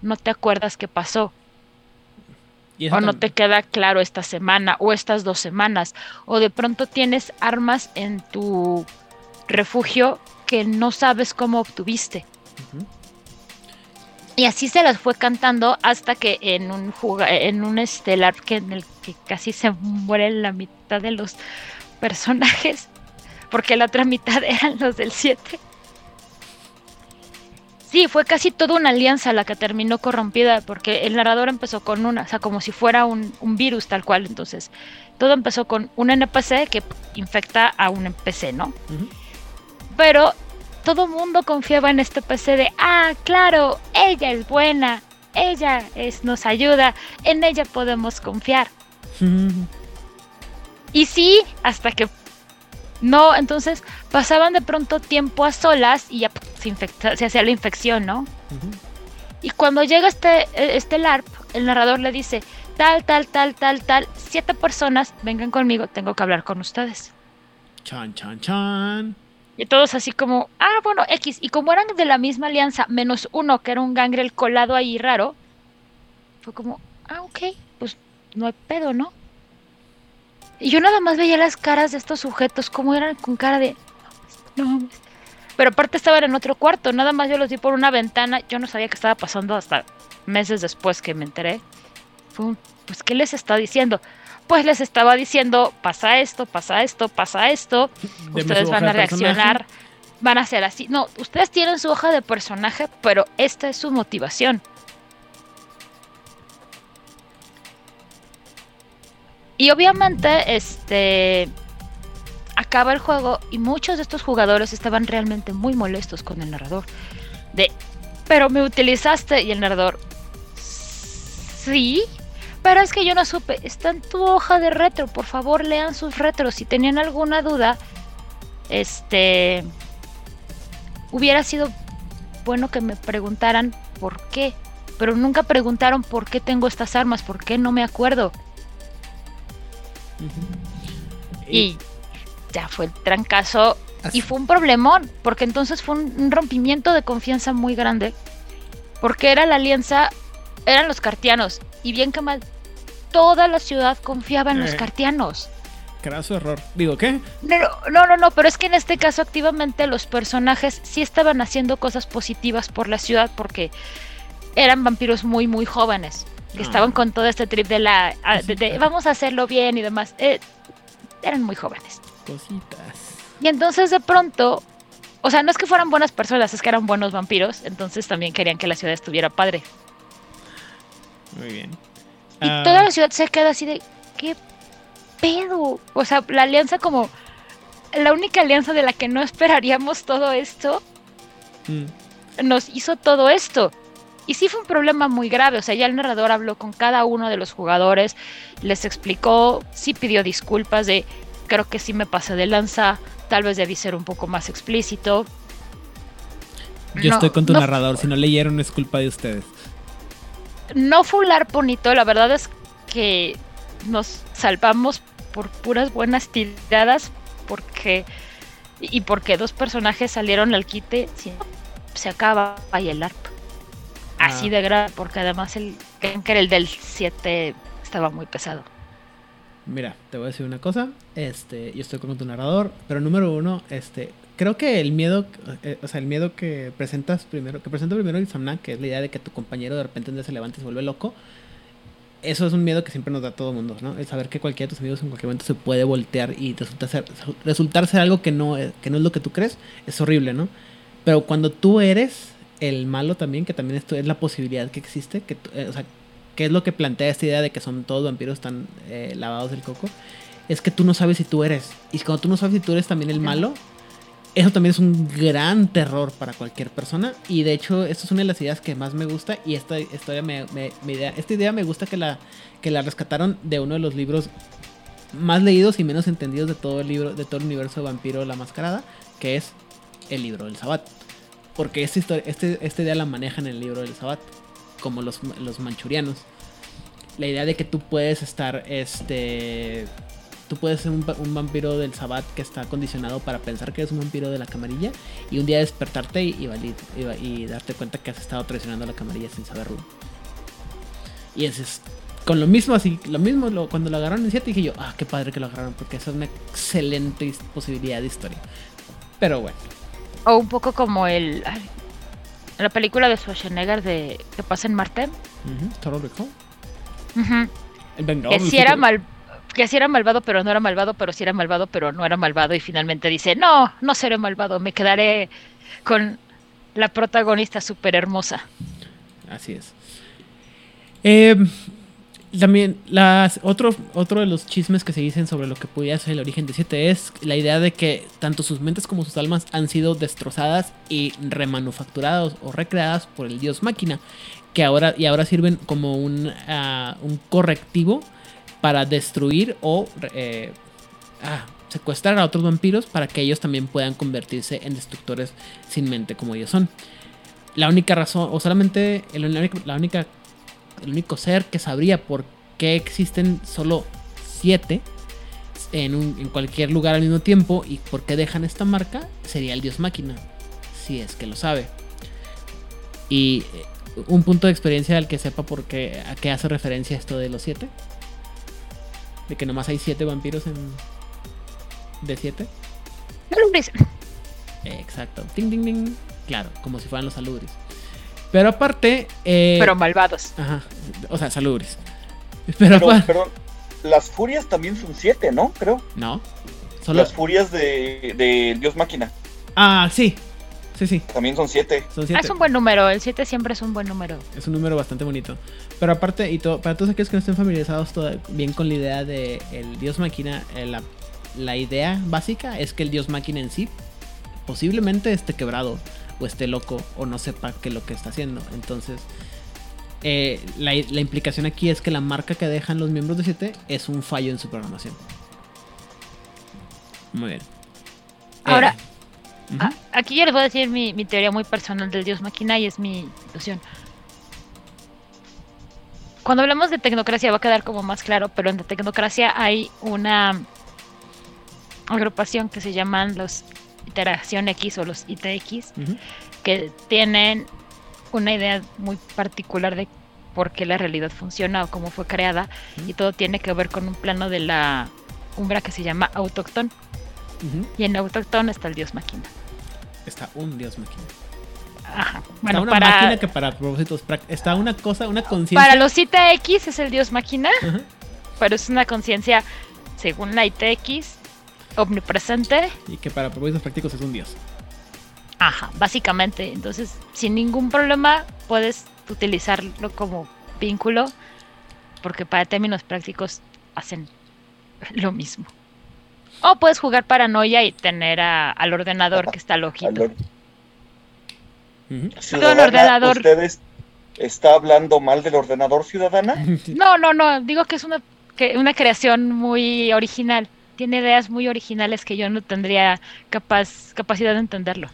no te acuerdas qué pasó O no te queda claro esta semana o estas dos semanas o de pronto tienes armas en tu refugio que no sabes cómo obtuviste. Y así se las fue cantando hasta que en un en un estelar que en el que casi se muere la mitad de los personajes, porque la otra mitad eran los del 7. Sí, fue casi toda una alianza la que terminó corrompida, porque el narrador empezó con una, o sea, como si fuera un, un virus tal cual. Entonces, todo empezó con un NPC que infecta a un NPC, ¿no? Pero todo mundo confiaba en este PC de, ah, claro, ella es buena, ella es, nos ayuda, en ella podemos confiar. Y sí, hasta que no, entonces pasaban de pronto tiempo a solas y ya ¡pum! se, infecta- se hacía la infección, ¿no? Y cuando llega este, este LARP, el narrador le dice, tal, tal, tal, tal, tal, siete personas, vengan conmigo, tengo que hablar con ustedes. Chan, chan, chan. Y todos así como, ah, bueno, X. Y como eran de la misma alianza, menos uno que era un gangrel colado ahí raro, fue como, ah, ok, pues no hay pedo, ¿no? Y yo nada más veía las caras de estos sujetos, como eran con cara de, no mames". Pero aparte estaban en otro cuarto, nada más yo los vi por una ventana, yo no sabía qué estaba pasando hasta meses después que me enteré. Fue un, pues, ¿qué les está diciendo? Pues les estaba diciendo, pasa esto, pasa esto, pasa esto, Deme ustedes van a personaje. reaccionar, van a ser así. No, ustedes tienen su hoja de personaje, pero esta es su motivación. Y obviamente, este acaba el juego y muchos de estos jugadores estaban realmente muy molestos con el narrador. De, pero me utilizaste y el narrador. Sí, pero es que yo no supe. Está en tu hoja de retro. Por favor, lean sus retros. Si tenían alguna duda, este. Hubiera sido bueno que me preguntaran por qué. Pero nunca preguntaron por qué tengo estas armas, por qué no me acuerdo. Y ya fue el trancazo. Así- Y fue un problemón, porque entonces fue un, rompimiento de confianza muy grande. Porque era la alianza, eran los cartianos. Y bien que mal, toda la ciudad confiaba en los Eh. cartianos. Craso error. Digo, ¿qué? No, no, no, no, no, pero es que en este caso activamente los personajes sí estaban haciendo cosas positivas por la ciudad porque eran vampiros muy, muy jóvenes. Que Ah. estaban con todo este trip de la... a- de- de, vamos a hacerlo bien y demás. Eh, eran muy jóvenes. Cositas. Y entonces de pronto, o sea, no es que fueran buenas personas, es que eran buenos vampiros, entonces también querían que la ciudad estuviera padre. Muy bien. Y Ah, toda la ciudad se queda así de, ¿qué pedo? O sea, la alianza como, la única alianza de la que no esperaríamos todo esto, mm, nos hizo todo esto. Y sí fue un problema muy grave, o sea, ya el narrador habló con cada uno de los jugadores, les explicó, sí pidió disculpas de, creo que sí me pasé de lanza, tal vez debí ser un poco más explícito. Yo No, estoy con tu no narrador. Si no leyeron, es culpa de ustedes. no fue un LARP bonito, la verdad es que nos salvamos por puras buenas tiradas porque y porque dos personajes salieron al quite, si no, se acaba ahí el LARP. Así Ah. de grave, porque además el era el del 7 estaba muy pesado. Mira, te voy a decir una cosa. Este, yo estoy con tu narrador, pero número uno, este, creo que el miedo, eh, o sea, el miedo que presentas primero, que presenta primero Insomniac, que es la idea de que tu compañero de repente un día se levanta y se vuelve loco. Eso es un miedo que siempre nos da a todo el mundo, ¿no? El saber que cualquiera de tus amigos en cualquier momento se puede voltear y resulta ser, resultar ser algo que no, es- que no es lo que tú crees, es horrible, ¿no? Pero cuando tú eres el malo también, que también esto es la posibilidad que existe, que, eh, o sea, que es lo que plantea esta idea de que son todos vampiros tan eh, lavados del coco, es que tú no sabes si tú eres. Y cuando tú no sabes si tú eres también el malo, eso también es un gran terror para cualquier persona. Y de hecho, esto es una de las ideas que más me gusta. Y esta historia me, me- me idea, esta idea me gusta que la, que la rescataron de uno de los libros más leídos y menos entendidos de todo el libro, de todo el universo de Vampiro la Mascarada, que es el libro del Sabbat. Porque esta, historia, este, esta idea la manejan en el libro del Sabbat, como los, los manchurianos. La idea de que tú puedes estar, este... Tú puedes ser un, va- un vampiro del Sabbat que está condicionado para pensar que eres un vampiro de la camarilla y un día despertarte y, y, y darte cuenta que has estado traicionando a la camarilla sin saberlo. Y ese es con lo mismo, así, lo mismo cuando lo agarraron en 7 dije yo, ah, qué padre que lo agarraron porque esa es una excelente posibilidad de historia. Pero bueno, O un poco como el ay, la película de Schwarzenegger de que pasa en Marte. El Vengador que sí era mal que sí era malvado pero no era malvado pero sí era malvado pero no era malvado y finalmente dice no no seré malvado me quedaré con la protagonista súper hermosa Así es. Eh, también, las, otro, otro de los chismes que se dicen sobre lo que pudiera ser el origen de 7 es la idea de que tanto sus mentes como sus almas han sido destrozadas y remanufacturadas o recreadas por el dios máquina, que ahora, y ahora sirven como un, ah, un correctivo para destruir o eh, ah, secuestrar a otros vampiros para que ellos también puedan convertirse en destructores sin mente como ellos son. La única razón, o solamente la única- la única, el único ser que sabría por qué existen solo siete en, un- en cualquier lugar al mismo tiempo y por qué dejan esta marca sería el dios máquina, si es que lo sabe. Y eh, un punto de experiencia al que sepa por qué, a qué hace referencia esto de los siete. De que nomás hay siete vampiros en... De siete. Exacto. Ding, ding, ding. Claro, como si fueran los salubres. Pero aparte. eh, pero malvados Ajá. O sea, salubres. Pero, Pero, aparte. perdón, las furias también son siete, ¿no? Creo. No. Solo. Las furias de, de Dios Máquina Ah, sí. Sí, sí. también son siete. Son Ah, siete. es un buen número el 7 siempre es un buen número Es un número bastante bonito. Pero aparte, y todo, para todos aquellos que no estén familiarizados toda- bien con la idea de el dios máquina, eh, la, la idea básica es que el dios máquina en sí posiblemente esté quebrado o esté loco o no sepa qué es lo que está haciendo. Entonces, eh, la, la implicación aquí es que la marca que dejan los miembros de 7 es un fallo en su programación. Muy bien. Ahora, Eh, ujú. Ah, aquí yo les voy a decir mi, mi teoría muy personal del dios máquina y es mi ilusión. cuando hablamos de tecnocracia va a quedar como más claro, pero en la tecnocracia hay una agrupación que se llaman los Iteración X o los ITX, que tienen una idea muy particular de por qué la realidad funciona o cómo fue creada, y todo tiene que ver con un plano de la umbra que se llama autócton, Ujú. y en autócton está el dios máquina. Está un dios máquina. Ajá. Está Bueno, una para, máquina que para propósitos. Está una cosa, una conciencia. para los ITX es el dios máquina, pero es una conciencia, según la ITX, omnipresente. Y que para propósitos prácticos es un dios. Ajá, básicamente. Entonces, sin ningún problema, puedes utilizarlo como vínculo, porque para términos prácticos hacen lo mismo. O puedes jugar paranoia y tener a- al ordenador que está lojito. Al. Ciudadana, ordenador. ¿Ustedes está hablando mal del ordenador ciudadana? No, no, no, digo que es una, que una creación muy original. Tiene ideas muy originales que yo no tendría capaz, capacidad de entenderlo.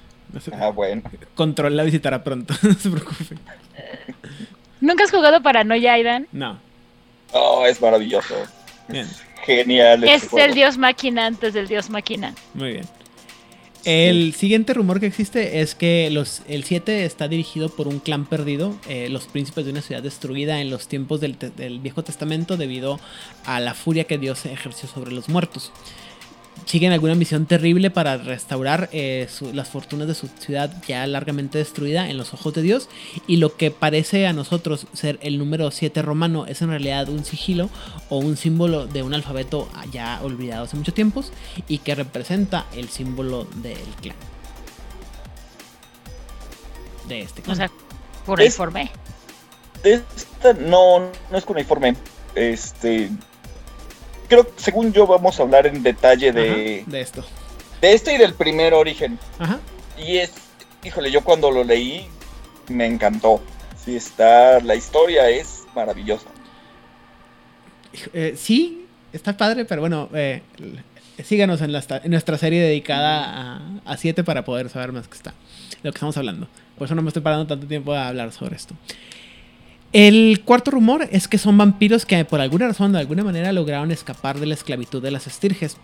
Ah, bueno. Control la visitará pronto. no se preocupe. ¿Nunca has jugado paranoia, Aidan? No. Oh, es maravilloso. Bien. Genial. este Es juego. el dios máquina antes del dios máquina. Muy bien. El siguiente rumor que existe es que los, el 7 está dirigido por un clan perdido, eh, los príncipes de una ciudad destruida en los tiempos del, del Viejo Testamento debido a la furia que Dios ejerció sobre los muertos. Siguen alguna misión terrible para restaurar eh, su- las fortunas de su ciudad ya largamente destruida en los ojos de Dios. Y lo que parece a nosotros ser el número 7 romano es en realidad un sigilo o un símbolo de un alfabeto ya olvidado hace muchos tiempos y que representa el símbolo del clan. De este clan. O sea, por. Esta no, no es cuneiforme. Este. Creo según yo vamos a hablar en detalle de, Ajá, de esto. de este y del primer origen. Ajá. Y es, híjole, yo cuando lo leí me encantó. Sí, está, la historia es maravillosa. Eh, sí, está padre, pero bueno, eh, síganos en, la, en nuestra serie dedicada a 7 para poder saber más que está. Lo que estamos hablando. Por eso no me estoy parando tanto tiempo a hablar sobre esto. El cuarto rumor es que son vampiros que por alguna razón, de alguna manera, lograron escapar de la esclavitud de las estirges.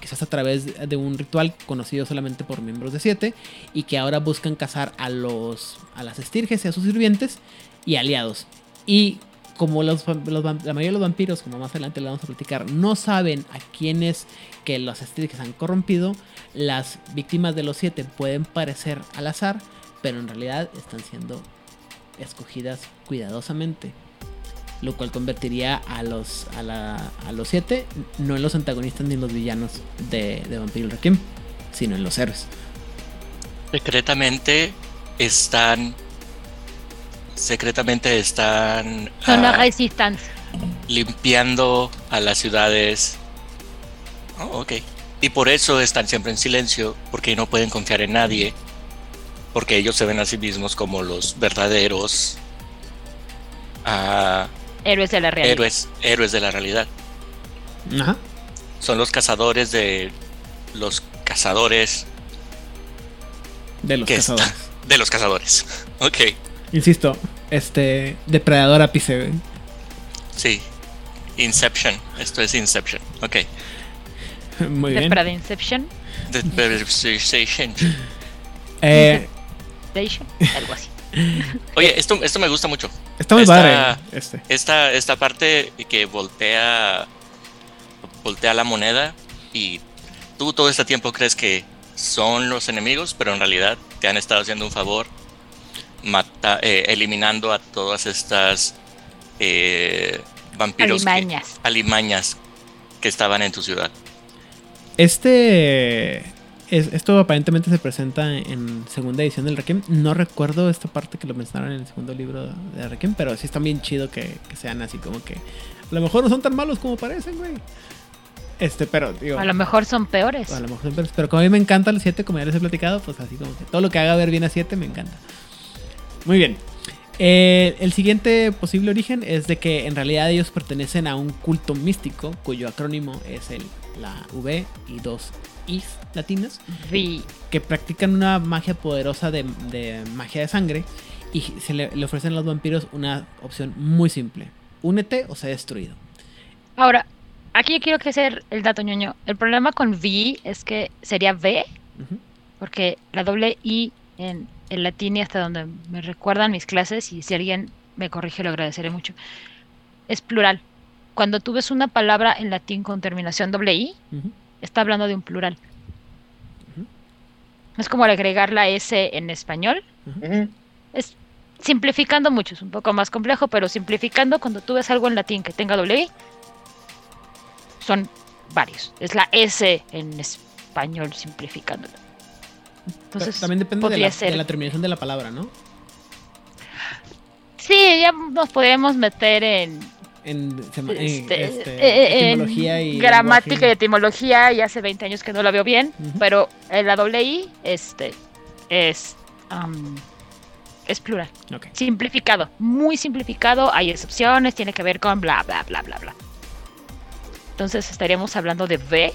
Quizás a través de un ritual conocido solamente por miembros de 7 y que ahora buscan cazar a, los, a las estirges y a sus sirvientes y aliados. Y como la mayoría de los vampiros, como más adelante lo vamos a platicar, no saben a quiénes que los estirges han corrompido, las víctimas de los 7 pueden parecer al azar, pero en realidad están siendo escogidas cuidadosamente. Lo cual convertiría a los, a la, a los siete no en los antagonistas ni en los villanos de, de Vampiro Requiem, sino en los héroes. Secretamente están. Secretamente están Son la ah, Resistance. limpiando a las ciudades. Oh, ok. Y por eso están siempre en silencio, porque no pueden confiar en nadie. Porque ellos se ven a sí mismos como los verdaderos ah, Héroes de la realidad. héroes, héroes de la realidad. Ajá. Son los cazadores de los cazadores De los cazadores. de los cazadores. Ok, Insisto, este. Depredador ápice. sí. Inception. Esto es Inception. Ok. Muy bien. Inception. The Conversation. Eh, Algo así. Oye, esto, esto me gusta mucho. está muy Está- padre. Este. Esta, esta parte que voltea voltea la moneda y tú todo este tiempo crees que son los enemigos, pero en realidad te han estado haciendo un favor mata- eh, eliminando a todas estas eh, vampiros que- Alimañas. alimañas que estaban en tu ciudad. Este. Es- esto aparentemente se presenta en segunda edición del Requiem. No recuerdo esta parte que lo mencionaron en el segundo libro de Requiem, pero sí está bien chido que, que sean así como que. A lo mejor no son tan malos como parecen, güey. Este, pero digo. A lo mejor son peores. a lo mejor son peores, pero como a mí me encanta el 7, como ya les he platicado, pues así como que todo lo que haga ver bien a 7 me encanta. Muy bien. Eh, el siguiente posible origen es de que en realidad ellos pertenecen a un culto místico cuyo acrónimo es el, la V y dos Is latinas Vi. que practican una magia poderosa de, de magia de sangre y se le, le ofrecen a los vampiros una opción muy simple. únete o sé destruido. Ahora, aquí yo quiero que hacer el dato ñoño. El problema con V es que sería V, porque la doble I en el latín y hasta donde me recuerdan mis clases, y si alguien me corrige lo agradeceré mucho, es plural. Cuando tú ves una palabra en latín con terminación doble I, está hablando de un plural. Es como al agregar la S en español. Es simplificando mucho, es un poco más complejo, pero simplificando, cuando tú ves algo en latín que tenga doble I, son varios. Es la S en español simplificándolo. Entonces, También depende de la, ser. de la terminación de la palabra, ¿no? Sí, ya nos podríamos meter en, En, en, este, este, eh, en etimología y gramática y etimología, y hace 20 años que no la veo bien, pero eh, la doble I este, es, es plural. Simplificado, muy simplificado, hay excepciones, tiene que ver con bla, bla, bla, bla, bla. Entonces estaríamos hablando de V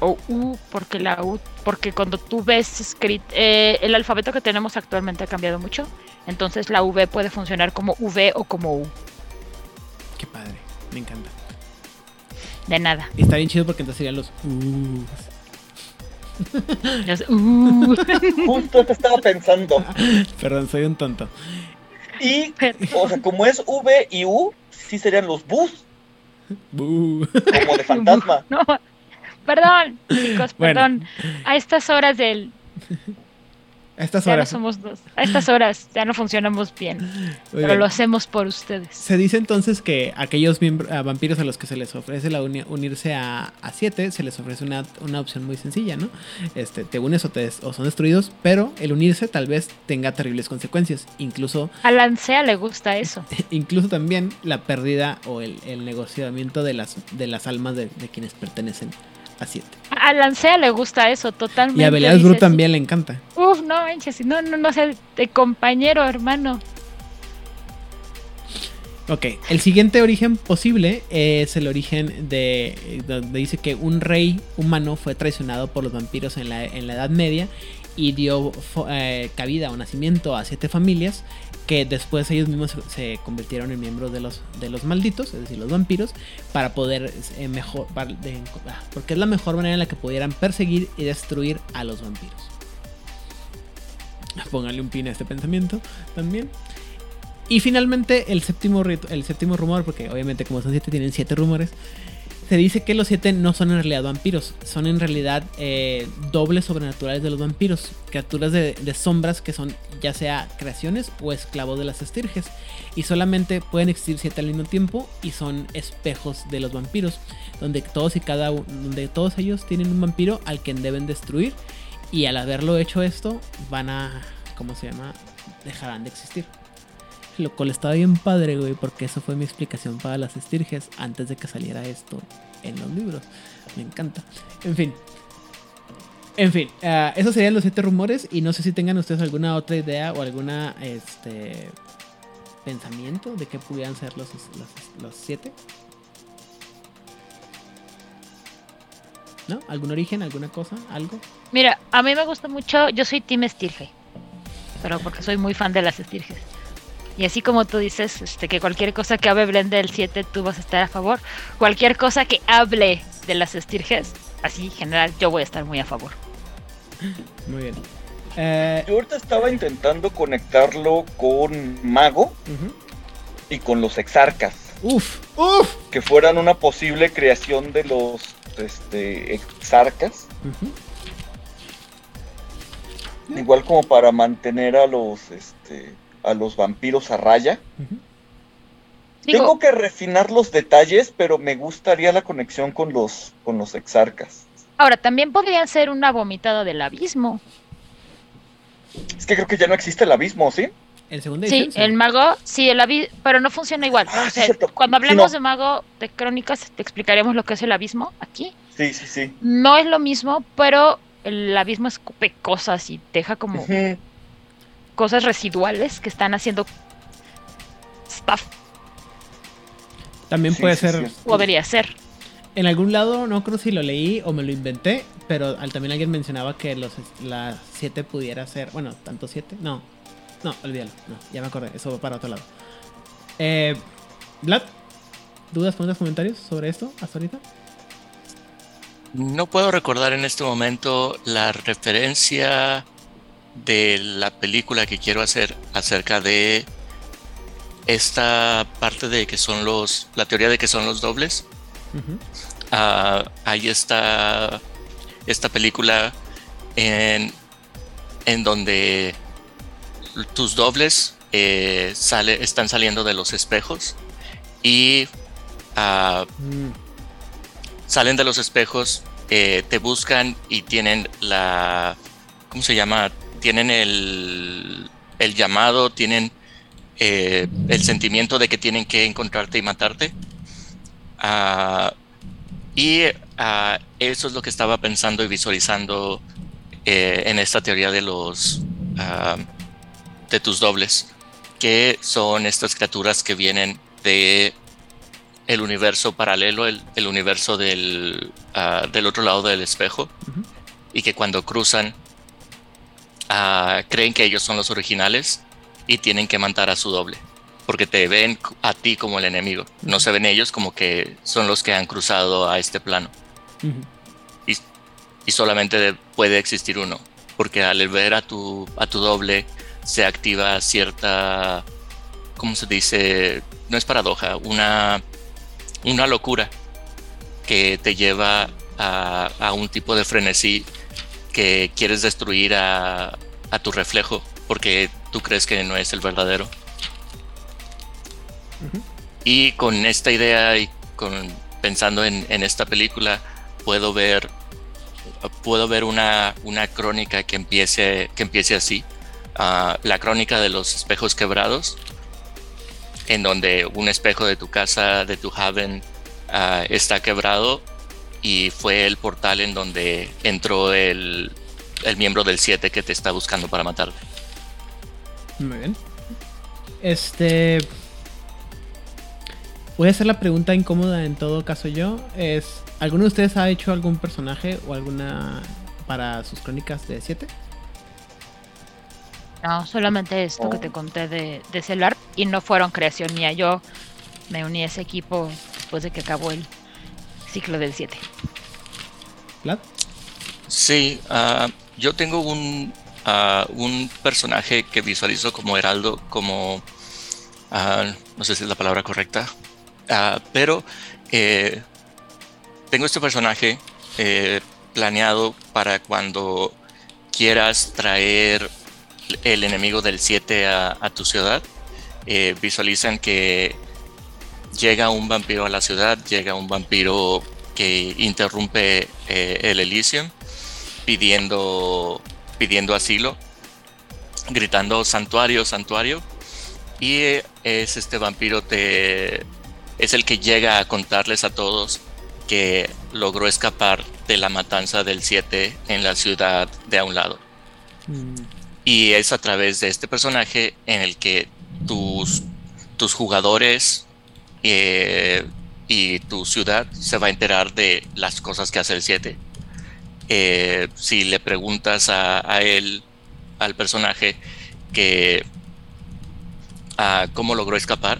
o U, porque la U, porque cuando tú ves escrito, el alfabeto que tenemos actualmente ha cambiado mucho, entonces la V puede funcionar como V o como U, Qué padre. Me encanta. de nada. Y está bien chido porque entonces serían los. Uh, Los U. Justo eso estaba pensando. perdón, soy un tonto. Y, o sea, como es V y U, sí serían los bus, Uh. como de fantasma. No, perdón, chicos, Bueno. perdón. A estas horas del, A estas ya no horas. somos dos. A estas horas ya no funcionamos bien, Muy pero bien. lo hacemos por ustedes. Se dice entonces que aquellos vampiros a los que se les ofrece la uni- unirse a, a siete, se les ofrece una, una opción muy sencilla, ¿no? Este, te unes o, te o son destruidos, pero el unirse tal vez tenga terribles consecuencias. Incluso, A Lancea le gusta eso. incluso también la pérdida o el, el negociamiento de las, de las almas de, de quienes pertenecen a Lancea le gusta eso totalmente. Y a Belial Gru también le encanta. Uf, no manches, no, no, no sé, de compañero, hermano. Ok, el siguiente origen posible es el origen de donde dice que un rey humano fue traicionado por los vampiros en la, en la Edad Media y dio eh, cabida o nacimiento a siete familias que después ellos mismos se- convirtieron en miembros de los, de los malditos, es decir, los vampiros, para poder eh, mejor, ah, porque es la mejor manera en la que pudieran perseguir y destruir a los vampiros. Pónganle un pin a este pensamiento también. Y finalmente el séptimo, el séptimo rumor, porque obviamente como son siete tienen siete rumores, se dice que los siete no son en realidad vampiros, son en realidad eh, dobles sobrenaturales de los vampiros, criaturas de, sombras que son ya sea creaciones o esclavos de las estirges, y solamente pueden existir siete al mismo tiempo y son espejos de los vampiros, donde todos y cada uno, donde todos ellos tienen un vampiro al que deben destruir, y al haberlo hecho esto van a, ¿cómo se llama? Dejarán de existir. Lo cual estaba bien padre, güey, porque eso fue mi explicación para las estirges antes de que saliera esto en los libros. Me encanta. En fin. En fin, ah, esos serían los siete rumores y no sé si tengan ustedes alguna otra idea o alguna este pensamiento de qué pudieran ser los, los, los siete. ¿No? ¿Algún origen? ¿Alguna cosa? ¿Algo? Mira, a mí me gusta mucho, yo soy Team Estirge, pero porque soy muy fan de las Estirges. Y así como tú dices, este, que cualquier cosa que hable Blend del 7 tú vas a estar a favor, cualquier cosa que hable de las Estirges, así en general, yo voy a estar muy a favor. Muy bien. Eh, Yo ahorita estaba intentando conectarlo con Mago y con los exarcas, Uf, uf. que fueran una posible creación de los este, exarcas, igual como para mantener a los este, a los vampiros a raya. Tengo que refinar los detalles, pero me gustaría la conexión con los con los exarcas. ahora también podrían ser una vomitada del abismo. Es que creo que ya no existe el abismo, ¿sí? En segunda Sí, el mago, sí, el abismo, pero no funciona igual. Ah, O sea, cuando Sí, hablemos no. de mago de crónicas, te explicaremos lo que es el abismo aquí. Sí, sí, sí. No es lo mismo, pero el abismo escupe cosas y deja como. Cosas residuales que están haciendo stuff También Sí, puede sí, ser. sí. debería ser. En algún lado, no creo si lo leí o me lo inventé, pero al- también alguien mencionaba que los las 7 pudiera ser. Bueno, tanto 7. No, no, olvídalo. No, ya me acordé. Eso va para otro lado. Eh, Vlad, ¿dudas, preguntas, comentarios sobre esto hasta ahorita? No puedo recordar en este momento la referencia de la película que quiero hacer acerca de esta parte de que son los, la teoría de que son los dobles. Ah, ahí está esta película en, en donde tus dobles eh, sale, están saliendo de los espejos y Mm, salen de los espejos, eh, te buscan y tienen la, ¿cómo se llama? Tienen el, el llamado, tienen eh, el sentimiento de que tienen que encontrarte y matarte. Ah, y ah, eso es lo que estaba pensando y visualizando eh, en esta teoría de los ah, de tus dobles, que son estas criaturas que vienen de el universo paralelo, el, el universo del, del otro lado del espejo, y que cuando cruzan ah, creen que ellos son los originales y tienen que matar a su doble, porque te ven a ti como el enemigo, no se ven ellos como que son los que han cruzado a este plano, y solamente de- puede existir uno, porque al ver a tu, a tu doble se activa cierta, ¿cómo se dice? No es paradoja, una, una locura que te lleva a, a un tipo de frenesí que quieres destruir a, a tu reflejo porque tú crees que no es el verdadero. Y con esta idea y con pensando en, en esta película puedo ver puedo ver una, una crónica que empiece que empiece así Ah, la crónica de los espejos quebrados en donde un espejo de tu casa de tu haven ah, está quebrado y fue el portal en donde entró el, el miembro del 7 que te está buscando para matarte. Muy bien. Este. Voy a hacer la pregunta incómoda en todo caso yo. Es. ¿Alguno de ustedes ha hecho algún personaje o alguna para sus crónicas de 7? No, solamente esto que te conté de, de Celar y no fueron creación mía. Yo me uní a ese equipo después de que acabó el ciclo del 7. ¿Vlad? Sí, ah, yo tengo un, ah, un personaje que visualizo como Heraldo, como, ah, no sé si es la palabra correcta, pero eh, tengo este personaje eh, planeado para cuando quieras traer el enemigo del 7 a, a tu ciudad. Eh, visualizan que llega un vampiro a la ciudad, llega un vampiro que interrumpe eh, el Elysium pidiendo, pidiendo asilo, gritando santuario, santuario. Y eh, es este vampiro te, es el que llega a contarles a todos que logró escapar de la matanza del 7 en la ciudad de a un lado. Mm, Y es a través de este personaje en el que tus, tus jugadores eh, y tu ciudad se va a enterar de las cosas que hace el 7. Eh, si le preguntas a, a él, al personaje, que ah, cómo logró escapar,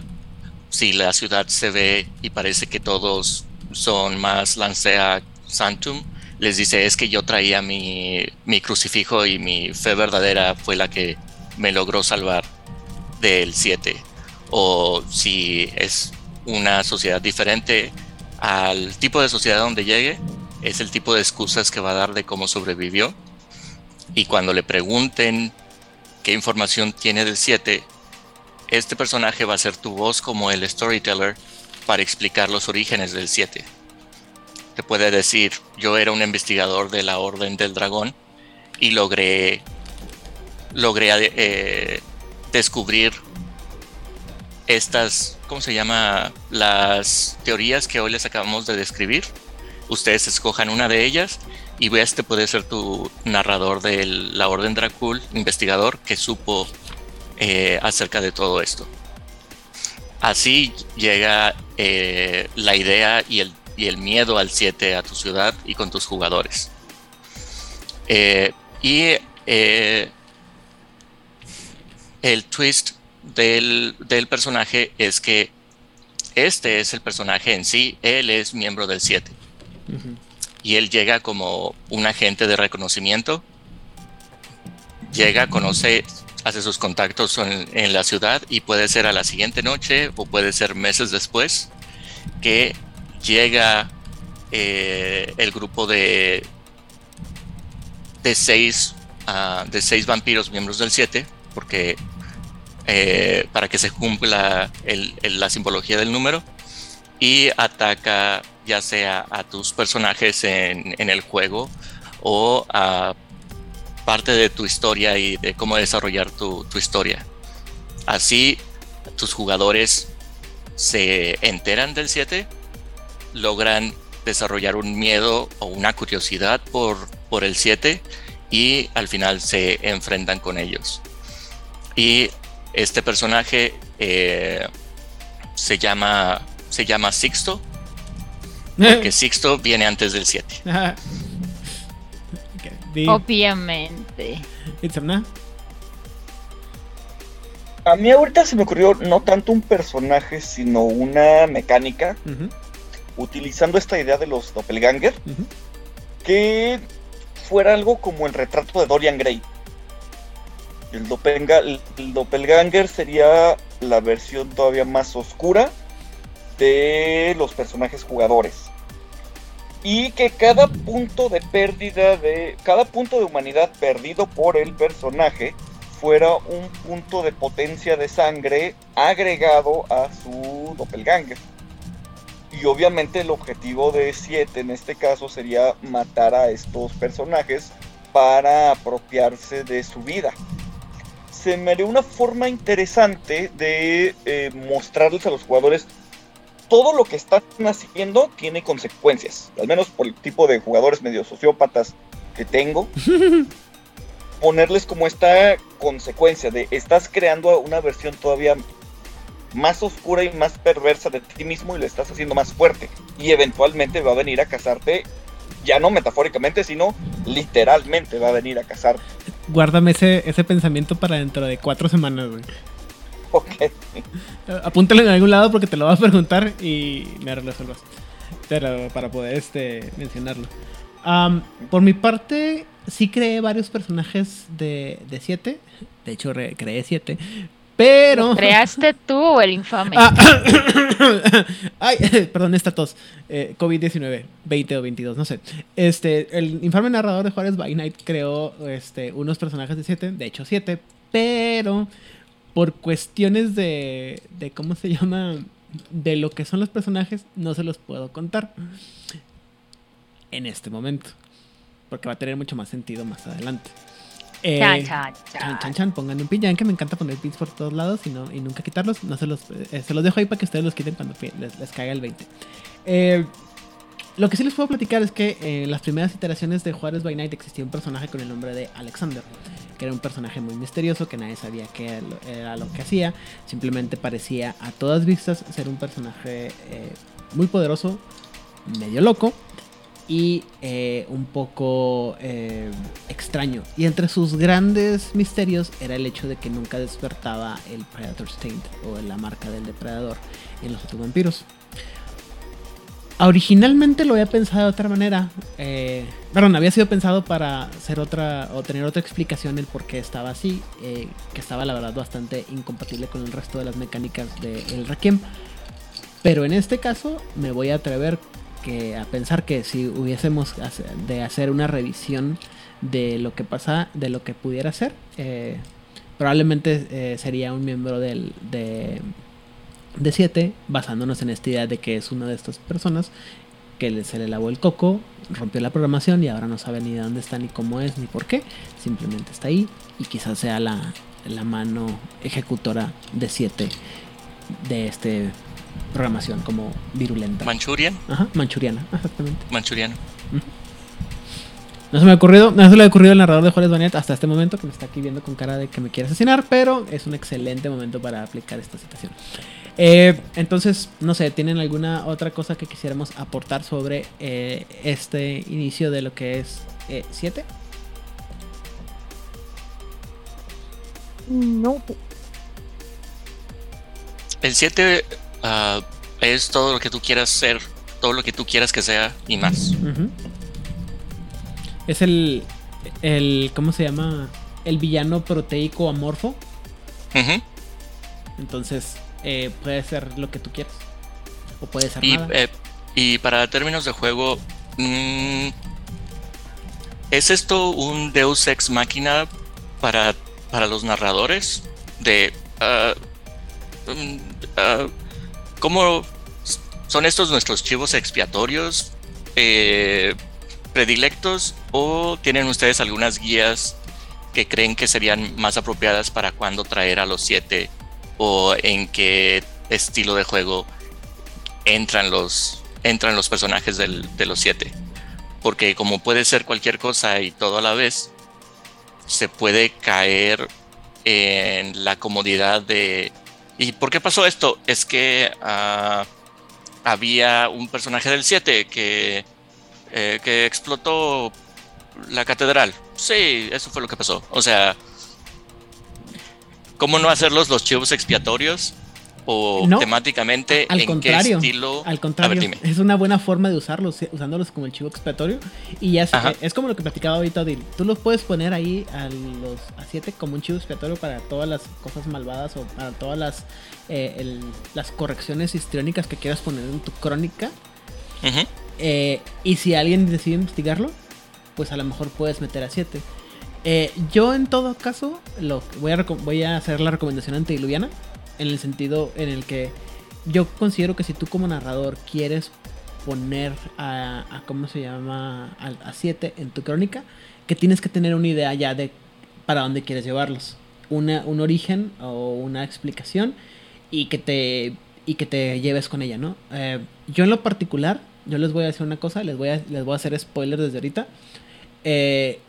si la ciudad se ve y parece que todos son más Lancea Santum, les dice es que yo traía mi, mi crucifijo y mi fe verdadera fue la que me logró salvar del 7. O si es una sociedad diferente al tipo de sociedad donde llegue, es el tipo de excusas que va a dar de cómo sobrevivió. Y cuando le pregunten qué información tiene del 7, este personaje va a ser tu voz como el storyteller para explicar los orígenes del 7 te puede decir, yo era un investigador de la Orden del Dragón y logré, logré eh, descubrir estas, ¿cómo se llama? Las teorías que hoy les acabamos de describir. Ustedes escojan una de ellas y este puede ser tu narrador de la Orden Dracul, investigador que supo eh, acerca de todo esto. Así llega eh, la idea y el miedo al 7 a tu ciudad y con tus jugadores. Eh, y el twist del, del personaje es que este es el personaje en sí, él es miembro del 7. Y él llega como un agente de reconocimiento. Llega, conoce, hace sus contactos en, la ciudad y puede ser a la siguiente noche o puede ser meses después que llega eh, el grupo de, de, seis, ah, de seis vampiros miembros del 7, porque eh, para que se cumpla la simbología del número y ataca ya sea a tus personajes en, el juego o a parte de tu historia y de cómo desarrollar tu, historia. Así tus jugadores se enteran del 7, logran desarrollar un miedo o una curiosidad por, por el 7 y al final se enfrentan con ellos. Y este personaje eh, se llama se llama Sixto. Porque Sixto viene antes del 7. Obviamente. A mí ahorita se me ocurrió no tanto un personaje, sino una mecánica. Utilizando esta idea de los doppelganger. Que fuera algo como el retrato de Dorian Gray. El, doppelganger sería la versión todavía más oscura de los personajes jugadores. Y que cada punto de pérdida de. Cada punto de humanidad perdido por el personaje fuera un punto de potencia de sangre agregado a su doppelganger. Y obviamente el objetivo de 7 en este caso sería matar a estos personajes para apropiarse de su vida se me haría una forma interesante de eh, mostrarles a los jugadores todo lo que están haciendo tiene consecuencias, al menos por el tipo de jugadores medio sociópatas que tengo. ponerles como esta consecuencia de estás creando una versión todavía más oscura y más perversa de ti mismo y lo estás haciendo más fuerte. Y eventualmente va a venir a cazarte, ya no metafóricamente, sino literalmente va a venir a cazarte guárdame ese, ese pensamiento para dentro de cuatro semanas, güey. Ok. Apúntalo en algún lado porque te lo vas a preguntar y me resuelvas. Pero para poder este, mencionarlo. por mi parte, sí creé varios personajes de 7. de hecho, creé 7. Pero. creaste tú o el infame? Ah, ay, perdón, esta tos. Eh, COVID-19, 20 o 22, no sé. Este, el infame narrador de Juárez by Night creó este, unos personajes de 7, de hecho 7, pero por cuestiones de, de. ¿Cómo se llama? De lo que son los personajes, no se los puedo contar en este momento. Porque va a tener mucho más sentido más adelante. Eh, chan, chan, chan. chan, chan, pongan un pin. Ya ven que me encanta poner pins por todos lados y, no, y nunca quitarlos. No se los, eh, se los dejo ahí para que ustedes los quiten cuando les, caiga el 20. Eh, lo que sí les puedo platicar es que en las primeras iteraciones de Juárez by Night existía un personaje con el nombre de Alexander, que era un personaje muy misterioso, que nadie sabía qué era lo que hacía, simplemente parecía a todas vistas ser un personaje muy poderoso, medio loco, y eh, un poco eh, extraño. Y entre sus grandes misterios era el hecho de que nunca despertaba el Predator Taint o la marca del depredador en los otros vampiros. Originalmente lo había pensado de otra manera. Eh, perdón, había sido pensado para hacer otra o tener otra explicación el por qué estaba así, eh, que estaba la verdad bastante incompatible con el resto de las mecánicas del de Requiem. Pero en este caso me voy a atrever a pensar que si hubiésemos de hacer una revisión de lo que pasa, de lo que pudiera ser, eh, probablemente eh, sería un miembro del, de, de 7, basándonos en esta idea de que es una de estas personas que se le lavó el coco, rompió la programación y ahora no sabe ni de dónde está, ni cómo es, ni por qué. Simplemente está ahí y quizás sea la, la mano ejecutora de 7 de este programación como virulenta. ¿Manchurian? Ajá, manchuriana, exactamente. Manchuriano. No se me ha ocurrido, no se le ha ocurrido al narrador de Juárez Banet hasta este momento, que me está aquí viendo con cara de que me quiere asesinar, pero es un excelente momento para aplicar esta situación. Eh, entonces, no sé, ¿tienen alguna otra cosa que quisiéramos aportar sobre eh, este inicio de lo que es 7? Eh, no. el 7 ah, es todo lo que tú quieras ser, todo lo que tú quieras que sea y más. Es el, el. ¿Cómo se llama? El villano proteico amorfo. Entonces, eh, puede ser lo que tú quieras. O puede ser Y, nada. eh, y para términos de juego, mm, ¿es esto un Deus Ex Máquina para, para los narradores? De, ah, mm, ah, ¿Cómo son estos nuestros chivos expiatorios eh, predilectos o tienen ustedes algunas guías que creen que serían más apropiadas para cuándo traer a los siete o en qué estilo de juego entran los, entran los personajes de los siete. Porque como puede ser cualquier cosa y todo a la vez, se puede caer en la comodidad de... ¿Y por qué pasó esto? Es que ah, había un personaje del 7 que, eh, que explotó la catedral. Sí, eso fue lo que pasó. O sea, ¿cómo no hacerlos los chivos expiatorios? O No, temáticamente, Al ¿en contrario, qué estilo? al contrario, ver, es una buena forma de usarlos, eh, usándolos como el chivo expiatorio. Y ya eh, es como lo que platicaba ahorita Odil. Tú los puedes poner ahí a los a 7 como un chivo expiatorio para todas las cosas malvadas o para todas las eh, el- las correcciones histriónicas que quieras poner en tu crónica. Eh, y si alguien decide investigarlo, pues a lo mejor puedes meter a 7. yo en todo caso lo, voy, a, voy a hacer la recomendación antediluviana. En el sentido en el que yo considero que si tú como narrador quieres poner a, a ¿cómo se llama? A 7 en tu crónica, que tienes que tener una idea ya de para dónde quieres llevarlos. Una, un origen o una explicación y que te y que te lleves con ella, ¿no? Eh, yo en lo particular, yo les voy a decir una cosa, les voy a, les voy a hacer spoiler desde ahorita. Eh,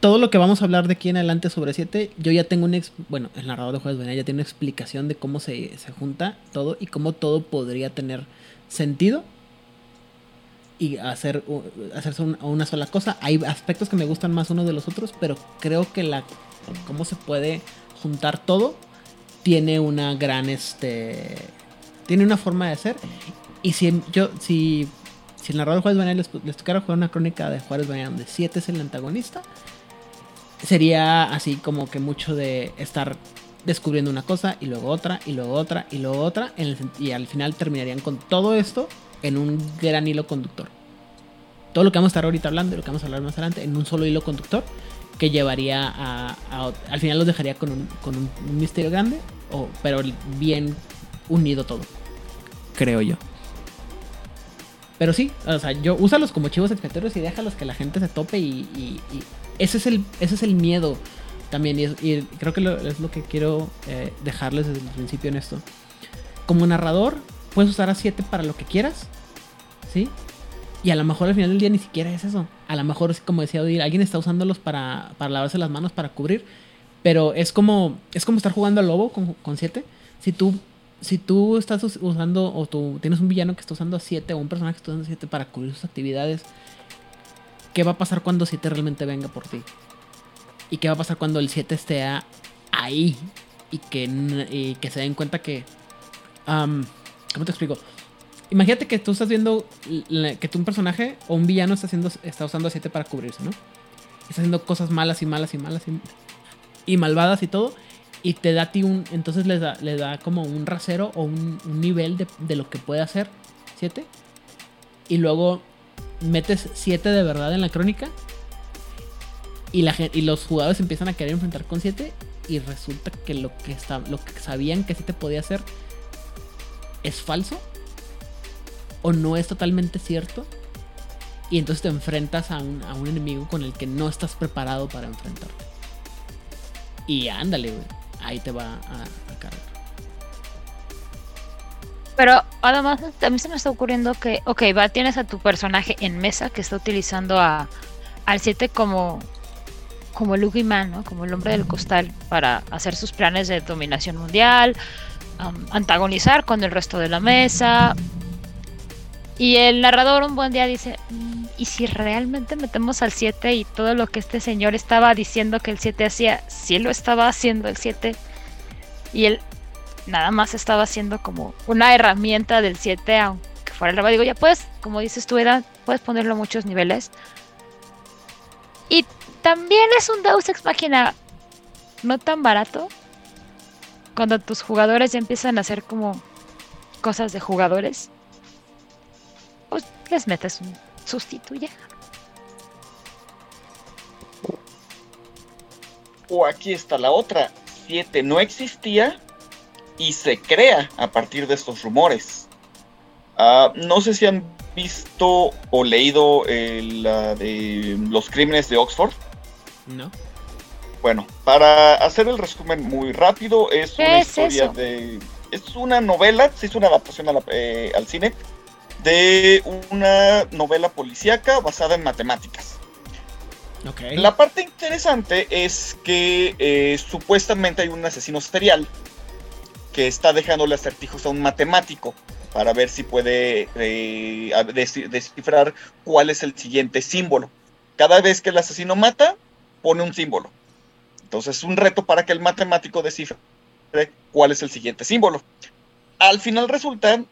todo lo que vamos a hablar de aquí en adelante sobre 7, yo ya tengo un... ex- bueno, el narrador de juegos Venía ya tiene una explicación de cómo se, se junta todo y cómo todo podría tener sentido y hacer, hacerse un- una sola cosa. Hay aspectos que me gustan más unos de los otros, pero creo que la cómo se puede juntar todo tiene una gran este tiene una forma de hacer y si yo si si el narrador de Juárez Banal les, les tocara jugar una crónica de Juárez Banal donde 7 es el antagonista sería así como que mucho de estar descubriendo una cosa y luego otra y luego otra y luego otra en el sen- y al final terminarían con todo esto en un gran hilo conductor. Todo lo que vamos a estar ahorita hablando y lo que vamos a hablar más adelante en un solo hilo conductor que llevaría a, a- al final los dejaría con un, con un, un misterio grande o, pero bien unido todo. Creo yo. Pero sí, o sea, yo úsalos como chivos expiatorios y déjalos que la gente se tope y, y- y ese es el ese es el miedo también y, es- y creo que lo- es lo que quiero eh, dejarles desde el principio en esto. Como narrador puedes usar a 7 para lo que quieras, ¿sí? Y a lo mejor al final del día ni siquiera es eso. A lo mejor es como decía Odil, alguien está usándolos para, para lavarse las manos, para cubrir. Pero es como, es como estar jugando al lobo con 7. Si tú, si tú estás us- usando, o tú tienes un villano que está usando a 7, o un personaje que está usando a 7 para cubrir sus actividades, ¿qué va a pasar cuando 7 realmente venga por ti? ¿Y qué va a pasar cuando el 7 esté ahí? Y que, y que se den cuenta que... ¿Cómo te explico? Imagínate que tú estás viendo que tú un personaje o un villano está, haciendo, está usando a 7 para cubrirse, ¿no? Está haciendo cosas malas y malas y malas y, malvadas y todo. Y te da a ti un... Entonces le da, le da como un rasero o un, un nivel de, de lo que puede hacer 7. Y luego metes 7 de verdad en la crónica. Y, la, y los jugadores empiezan a querer enfrentar con 7. Y resulta que lo que, lo que sabían que 7 podía hacer es falso. O no es totalmente cierto. Y entonces te enfrentas a un, a un enemigo con el que no estás preparado para enfrentarte. Y ándale, güey. Ahí te va a. Pero además a mí se me está ocurriendo que, ok, va, tienes a tu personaje en mesa que está utilizando a, al 7 como, como el Man, ¿no? Como el hombre del costal para hacer sus planes de dominación mundial, antagonizar con el resto de la mesa. Y el narrador un buen día dice, "Mm, ¿y si realmente metemos al 7 y todo lo que este señor estaba diciendo que el 7 hacía, sí lo estaba haciendo el 7? Y el nada más estaba siendo como una herramienta del 7, aunque fuera el Digo, ya puedes, como dices tú, era, puedes ponerlo a muchos niveles. Y también es un Deus Ex Machina no tan barato. Cuando tus jugadores ya empiezan a hacer como cosas de jugadores, pues les metes un sustituye. O aquí está la otra. 7 no existía y se crea a partir de estos rumores. Ah, no sé si han visto o leído la de los crímenes de Oxford. No. Bueno, para hacer el resumen muy rápido, es una historia de. Es una novela, se hizo una adaptación eh, al cine de una novela policíaca basada en matemáticas. La parte interesante es que eh, supuestamente hay un asesino serial que está dejándole acertijos a un matemático para ver si puede eh, descifrar cuál es el siguiente símbolo. Cada vez que el asesino mata, pone un símbolo. Entonces es un reto para que el matemático descifre cuál es el siguiente símbolo. Al final resulta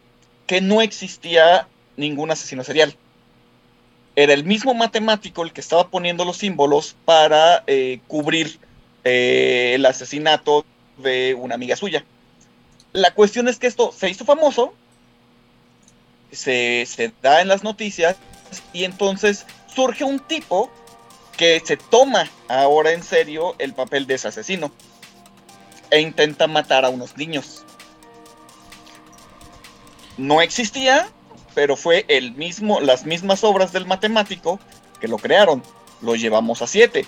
que no existía ningún asesino serial. Era el mismo matemático el que estaba poniendo los símbolos para eh, cubrir eh, el asesinato de una amiga suya. La cuestión es que esto se hizo famoso, se, da en las noticias y entonces surge un tipo que se toma ahora en serio el papel de ese asesino e intenta matar a unos niños. No existía, pero fue el mismo, las mismas obras del matemático que lo crearon. Lo llevamos a 7.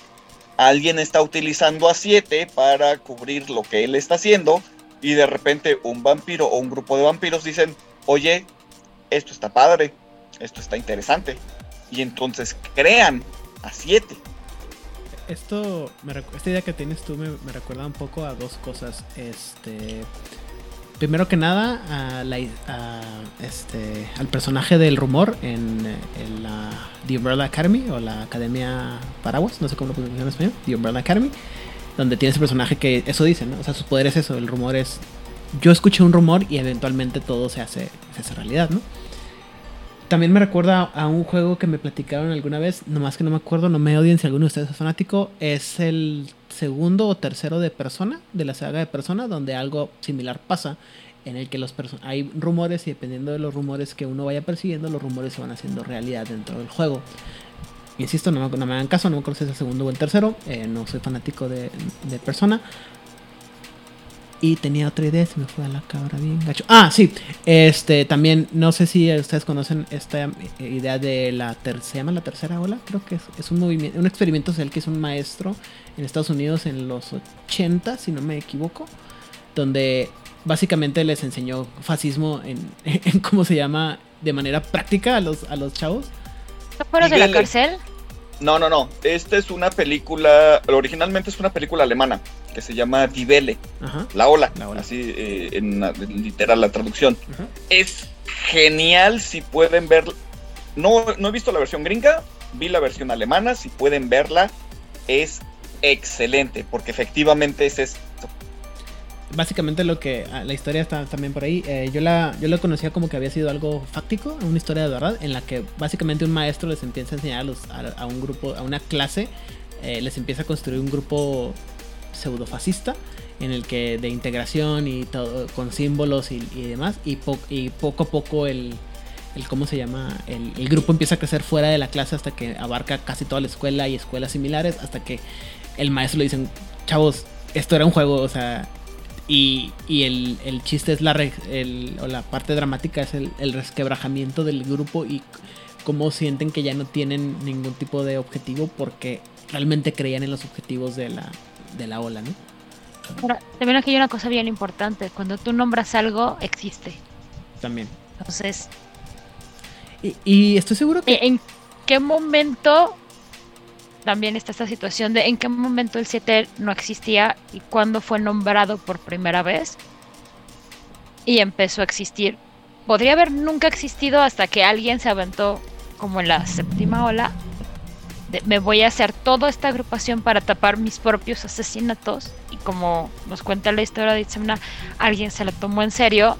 Alguien está utilizando a 7 para cubrir lo que él está haciendo y de repente un vampiro o un grupo de vampiros dicen, oye, esto está padre, esto está interesante. Y entonces crean a 7. Esto, esta idea que tienes tú me, recuerda un poco a dos cosas. Este, primero que nada, a la, este, al personaje del rumor en, la The Umbrella Academy o la Academia Paraguas, no sé cómo lo pronuncian en español, The Umbrella Academy, donde tiene ese personaje que eso dice, ¿no? O sea, su poder es eso, el rumor es... Yo escuché un rumor y eventualmente todo se hace, realidad, ¿no? También me recuerda a un juego que me platicaron alguna vez, nomás que no me acuerdo, no me odien si alguno de ustedes es fanático. Es el segundo o tercero de Persona, de la saga de Persona, donde algo similar pasa, en el que los hay rumores y dependiendo de los rumores que uno vaya persiguiendo, los rumores se van haciendo realidad dentro del juego. Insisto, no, me hagan caso, no me acuerdo si es el segundo o el tercero, eh, no soy fanático de, de Persona, y tenía otra idea, se me fue a la cabra bien gacho. Ah, sí. Este, también, no sé si ustedes conocen esta idea de la tercera, la tercera ola, creo que es, un movimiento, un experimento social que es un maestro en Estados Unidos en los 80, si no me equivoco, donde básicamente les enseñó fascismo en, en cómo se llama de manera práctica a los, a los chavos. ¿No fueron de la cárcel? No, no, no. Esta es una película, originalmente es una película alemana que se llama Die la, ola, así eh, en, literal la traducción. Es genial si pueden ver. No, no he visto la versión gringa, vi la versión alemana, si pueden verla, es excelente, porque efectivamente es esto básicamente lo que ah, la historia está también por ahí. Eh, yo la yo la conocía como que había sido algo fáctico, una historia de verdad, en la que básicamente un maestro les empieza a enseñar a, un grupo, a una clase, eh, les empieza a construir un grupo pseudofascista en el que de integración y todo con símbolos y, demás y, y, poco a poco el, el cómo se llama el, el, grupo empieza a crecer fuera de la clase hasta que abarca casi toda la escuela y escuelas similares hasta que el maestro le dicen chavos esto era un juego o sea y, el, chiste es la, o la parte dramática es el, resquebrajamiento del grupo y cómo sienten que ya no tienen ningún tipo de objetivo porque realmente creían en los objetivos de la, de la ola, ¿no? también aquí hay una cosa bien importante, cuando tú nombras algo, existe. También. Entonces... Y, y estoy seguro que... ¿En qué momento también está esta situación de en qué momento el 7 no existía y cuándo fue nombrado por primera vez y empezó a existir. Podría haber nunca existido hasta que alguien se aventó como en la séptima ola de, me voy a hacer toda esta agrupación para tapar mis propios asesinatos. Y como nos cuenta la historia de Itzamna, alguien se la tomó en serio.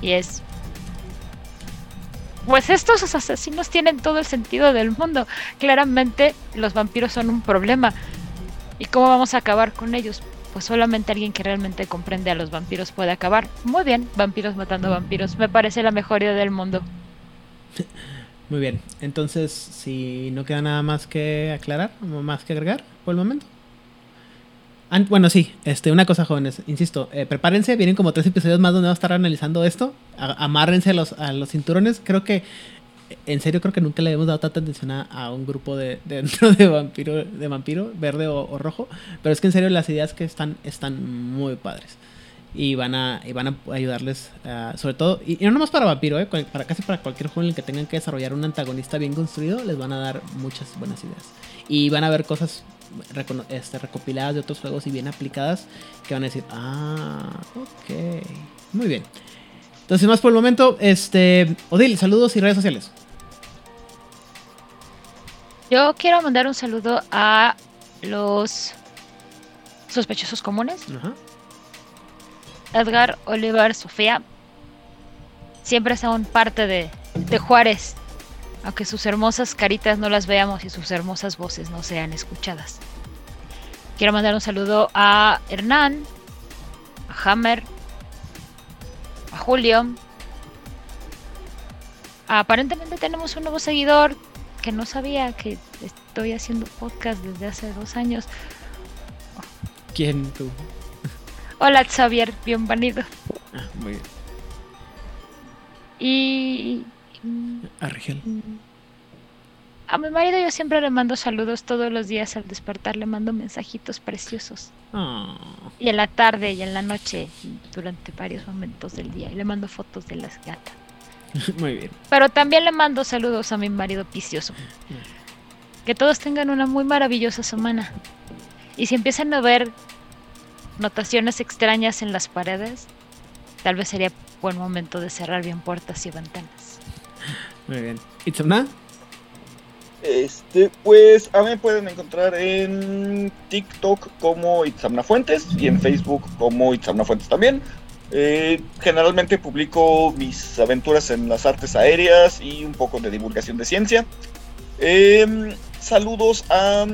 Y es. Pues estos asesinos tienen todo el sentido del mundo. Claramente los vampiros son un problema. ¿Y cómo vamos a acabar con ellos? Pues solamente alguien que realmente comprende a los vampiros puede acabar. Muy bien, vampiros matando vampiros. Me parece la mejor idea del mundo. Muy bien, entonces si no queda nada más que aclarar, más que agregar por el momento. Bueno, sí, este, una cosa jóvenes, insisto, eh, prepárense, vienen como tres episodios más donde vamos a estar analizando esto, amárrense a los, a los cinturones, creo que, en serio creo que nunca le hemos dado tanta atención a, a un grupo de, de dentro de vampiro, de vampiro, verde o rojo, pero es que en serio las ideas que están, están muy padres y van a, y van a ayudarles, ah, sobre todo, y, y no nomás para Vampiro, eh, para casi para cualquier juego en el que tengan que desarrollar un antagonista bien construido, les van a dar muchas buenas ideas. Y van a ver cosas este, recopiladas de otros juegos y bien aplicadas que van a decir, ah, ok, muy bien. Entonces, más por el momento, este, Odil, saludos y redes sociales. Yo quiero mandar un saludo a los sospechosos comunes. Ajá. Edgar, Oliver, Sofía. Siempre son parte de, de Juárez. Aunque sus hermosas caritas no las veamos y sus hermosas voces no sean escuchadas. Quiero mandar un saludo a Hernán, a Hammer, a Julio. Aparentemente tenemos un nuevo seguidor que no sabía que estoy haciendo podcast desde hace dos años. ¿Quién tú? Hola Xavier, bienvenido. Ah, muy bien. Y Argel. a mi marido yo siempre le mando saludos todos los días al despertar, le mando mensajitos preciosos. Ah, Y en la tarde y en la noche, durante varios momentos del día. Y le mando fotos de las gatas. muy bien. Pero también le mando saludos a mi marido vicioso. Que todos tengan una muy maravillosa semana. Y si empiezan a ver notaciones extrañas en las paredes, tal vez sería buen momento de cerrar bien puertas y ventanas. Muy bien. ¿Itzamna? Este, pues a mí me pueden encontrar en TikTok como Itzamna Fuentes y en Facebook como Itzamna Fuentes también. Eh, generalmente publico mis aventuras en las artes aéreas y un poco de divulgación de ciencia. Em, saludos a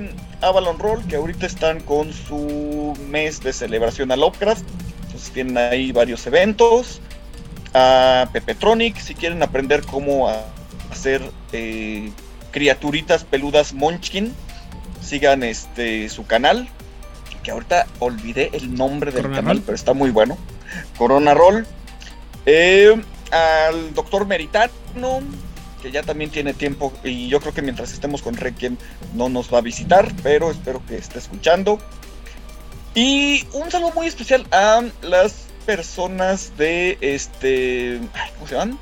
Avalon Roll, que ahorita están con su mes de celebración a Lovecraft. Entonces tienen ahí varios eventos. A Pepetronic, si quieren aprender cómo hacer eh, criaturitas peludas Munchkin, sigan este su canal. Que ahorita olvidé el nombre del Corona canal, Roll. pero está muy bueno. Corona Roll. Eh, al doctor Meritano, que ya también tiene tiempo y yo creo que mientras estemos con Requiem no nos va a visitar, pero espero que esté escuchando. Y un saludo muy especial a las personas de este, ¿cómo se llaman?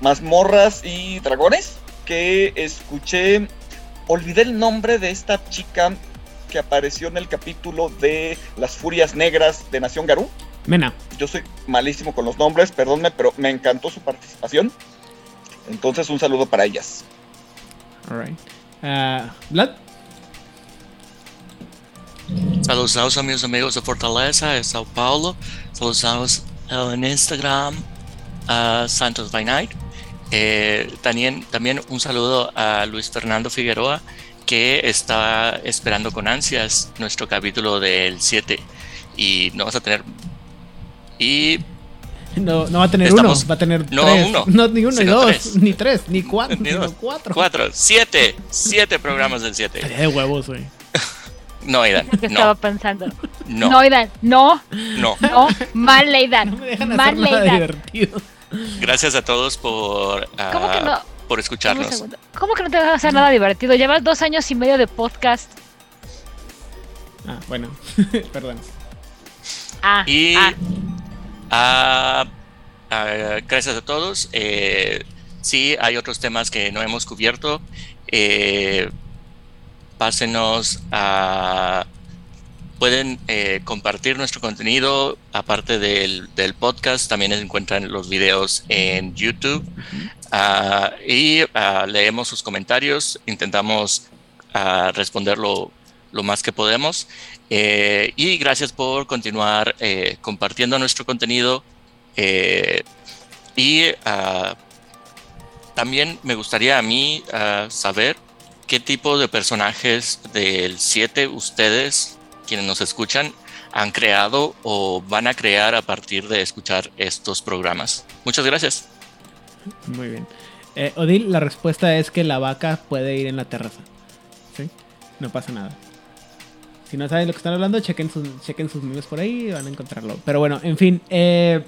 Mazmorras y dragones que escuché, olvidé el nombre de esta chica que apareció en el capítulo de Las Furias Negras de Nación Garú. Mena. Yo soy malísimo con los nombres, perdónme, pero me encantó su participación. Entonces un saludo para ellas. Alright. Ah, Vlad. Saludos a mis amigos de Fortaleza, de Sao Paulo. Saludos en Instagram a Santos by Night. Eh, también, también un saludo a Luis Fernando Figueroa, que está esperando con ansias nuestro capítulo del 7. Y no vas a tener. Y No, no va a tener Estamos- uno, va a tener no tres. uno, No, ni uno, ni dos, tres. ni tres, ni cuatro, Ni dos. cuatro. cuatro, siete, siete programas del 7. Estaría de huevos, güey. No, Aidan, que estaba no, pensando. no, No, Aidan, no, no. no, mal Aidan. No me dejan mal hacer nada Aidan. divertido. Gracias a todos por, ah, ¿Cómo que no? por escucharnos. ¿Cómo que no te vas a hacer nada divertido? Llevas dos años y medio de podcast. Ah, bueno. Perdón. Ah, Y ah. Ah, ah, gracias a todos. Eh, sí, hay otros temas que no hemos cubierto. Eh, pásenos a... Pueden eh, compartir nuestro contenido, aparte del, podcast, también encuentran los videos en YouTube. Ah, y ah, leemos sus comentarios, intentamos a responder lo, más que podemos. Eh, y gracias por continuar eh, compartiendo nuestro contenido. Eh, y ah, también me gustaría a mí ah, saber qué tipo de personajes del 7 ustedes, quienes nos escuchan, han creado o van a crear a partir de escuchar estos programas. Muchas gracias. Muy bien. Eh, Odil, la respuesta es que la vaca puede ir en la terraza. ¿Sí? No pasa nada. Si no saben lo que están hablando, chequen sus, chequen sus memes por ahí y van a encontrarlo. Pero bueno, en fin. Eh,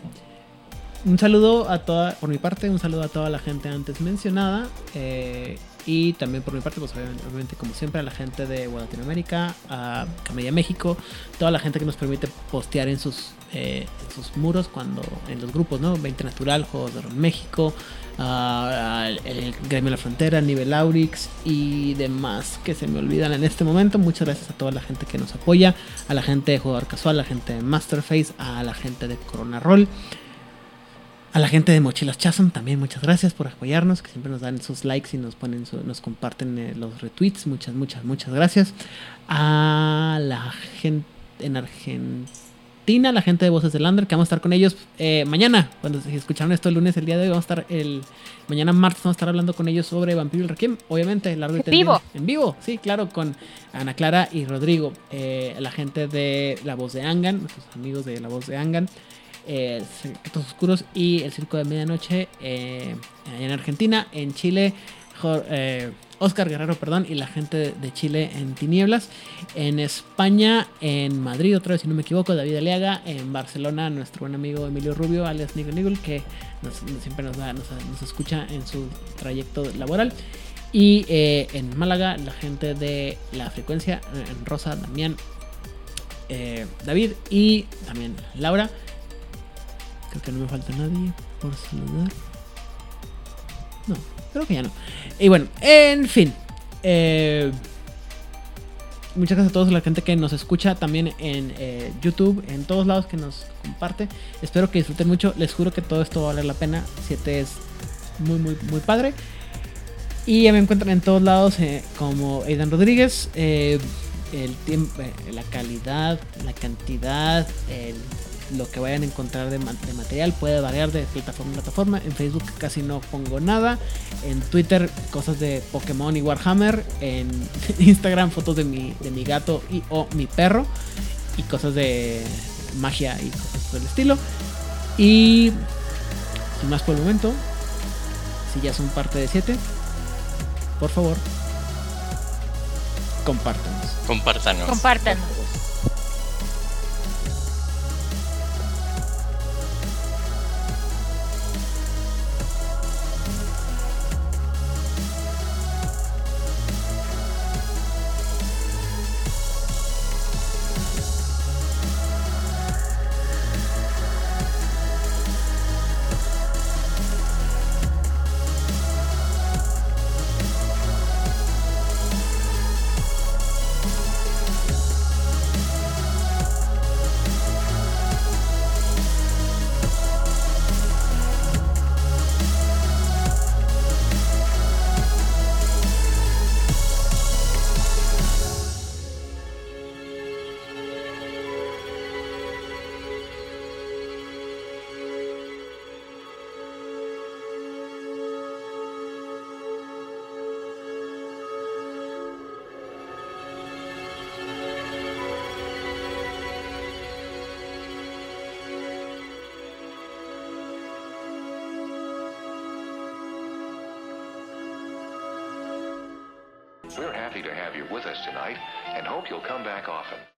un saludo a toda, por mi parte, un saludo a toda la gente antes mencionada. Eh, y también por mi parte, pues obviamente, como siempre, a la gente de Latinoamérica, a Camedia México, toda la gente que nos permite postear en sus, eh, en sus muros cuando en los grupos, ¿no? 20 Natural, Juegos de México, el Gremio la Frontera, Nivel Aurix y demás que se me olvidan en este momento. Muchas gracias a toda la gente que nos apoya, a la gente de Jugador Casual, a la gente de Masterface, a la gente de Corona Roll. A la gente de Mochilas Chasm también muchas gracias por apoyarnos, que siempre nos dan sus likes y nos ponen nos comparten eh, los retweets. Muchas, muchas, muchas gracias. A la gente en Argentina, la gente de Voces del Lander, que vamos a estar con ellos eh, mañana. Cuando se escucharon esto el lunes, el día de hoy, vamos a estar el mañana martes, vamos a estar hablando con ellos sobre Vampiro el Requiem. Obviamente, largo y ¿En vivo? En vivo, sí, claro, con Ana Clara y Rodrigo, eh, la gente de La Voz de Angan, nuestros amigos de La Voz de Angan eh, Secretos Oscuros y El Circo de Medianoche eh, en Argentina, en Chile, eh, Oscar Guerrero, perdón, y la gente de Chile en Tinieblas, en España, en Madrid, otra vez si no me equivoco, David Aliaga, en Barcelona, nuestro buen amigo Emilio Rubio, alias Nigel Nigel, que siempre nos, nos, escucha en su trayecto laboral. Y eh, en Málaga, la gente de La Frecuencia, en Rosa, Damián, David y también Laura. Creo que no me falta nadie por saludar. No, que ya no. Y bueno, en fin. Eh, muchas gracias a todos la gente que nos escucha también en eh, YouTube, en todos lados que nos comparte. Espero que disfruten mucho. Les juro que todo esto va a valer la pena. 7 es muy, muy, muy padre. Y me encuentran en todos lados eh, como Aidan Rodríguez. el tiempo, la calidad, la cantidad, el lo que vayan a encontrar de, material puede variar de plataforma a plataforma. En Facebook casi no pongo nada. En Twitter cosas de Pokémon y Warhammer. En Instagram fotos de mi, de mi gato y o mi perro. Y cosas de magia y cosas del estilo. Y sin más por el momento, si ya son parte de 7, por favor, compártanos. Compártanos. Compártanos.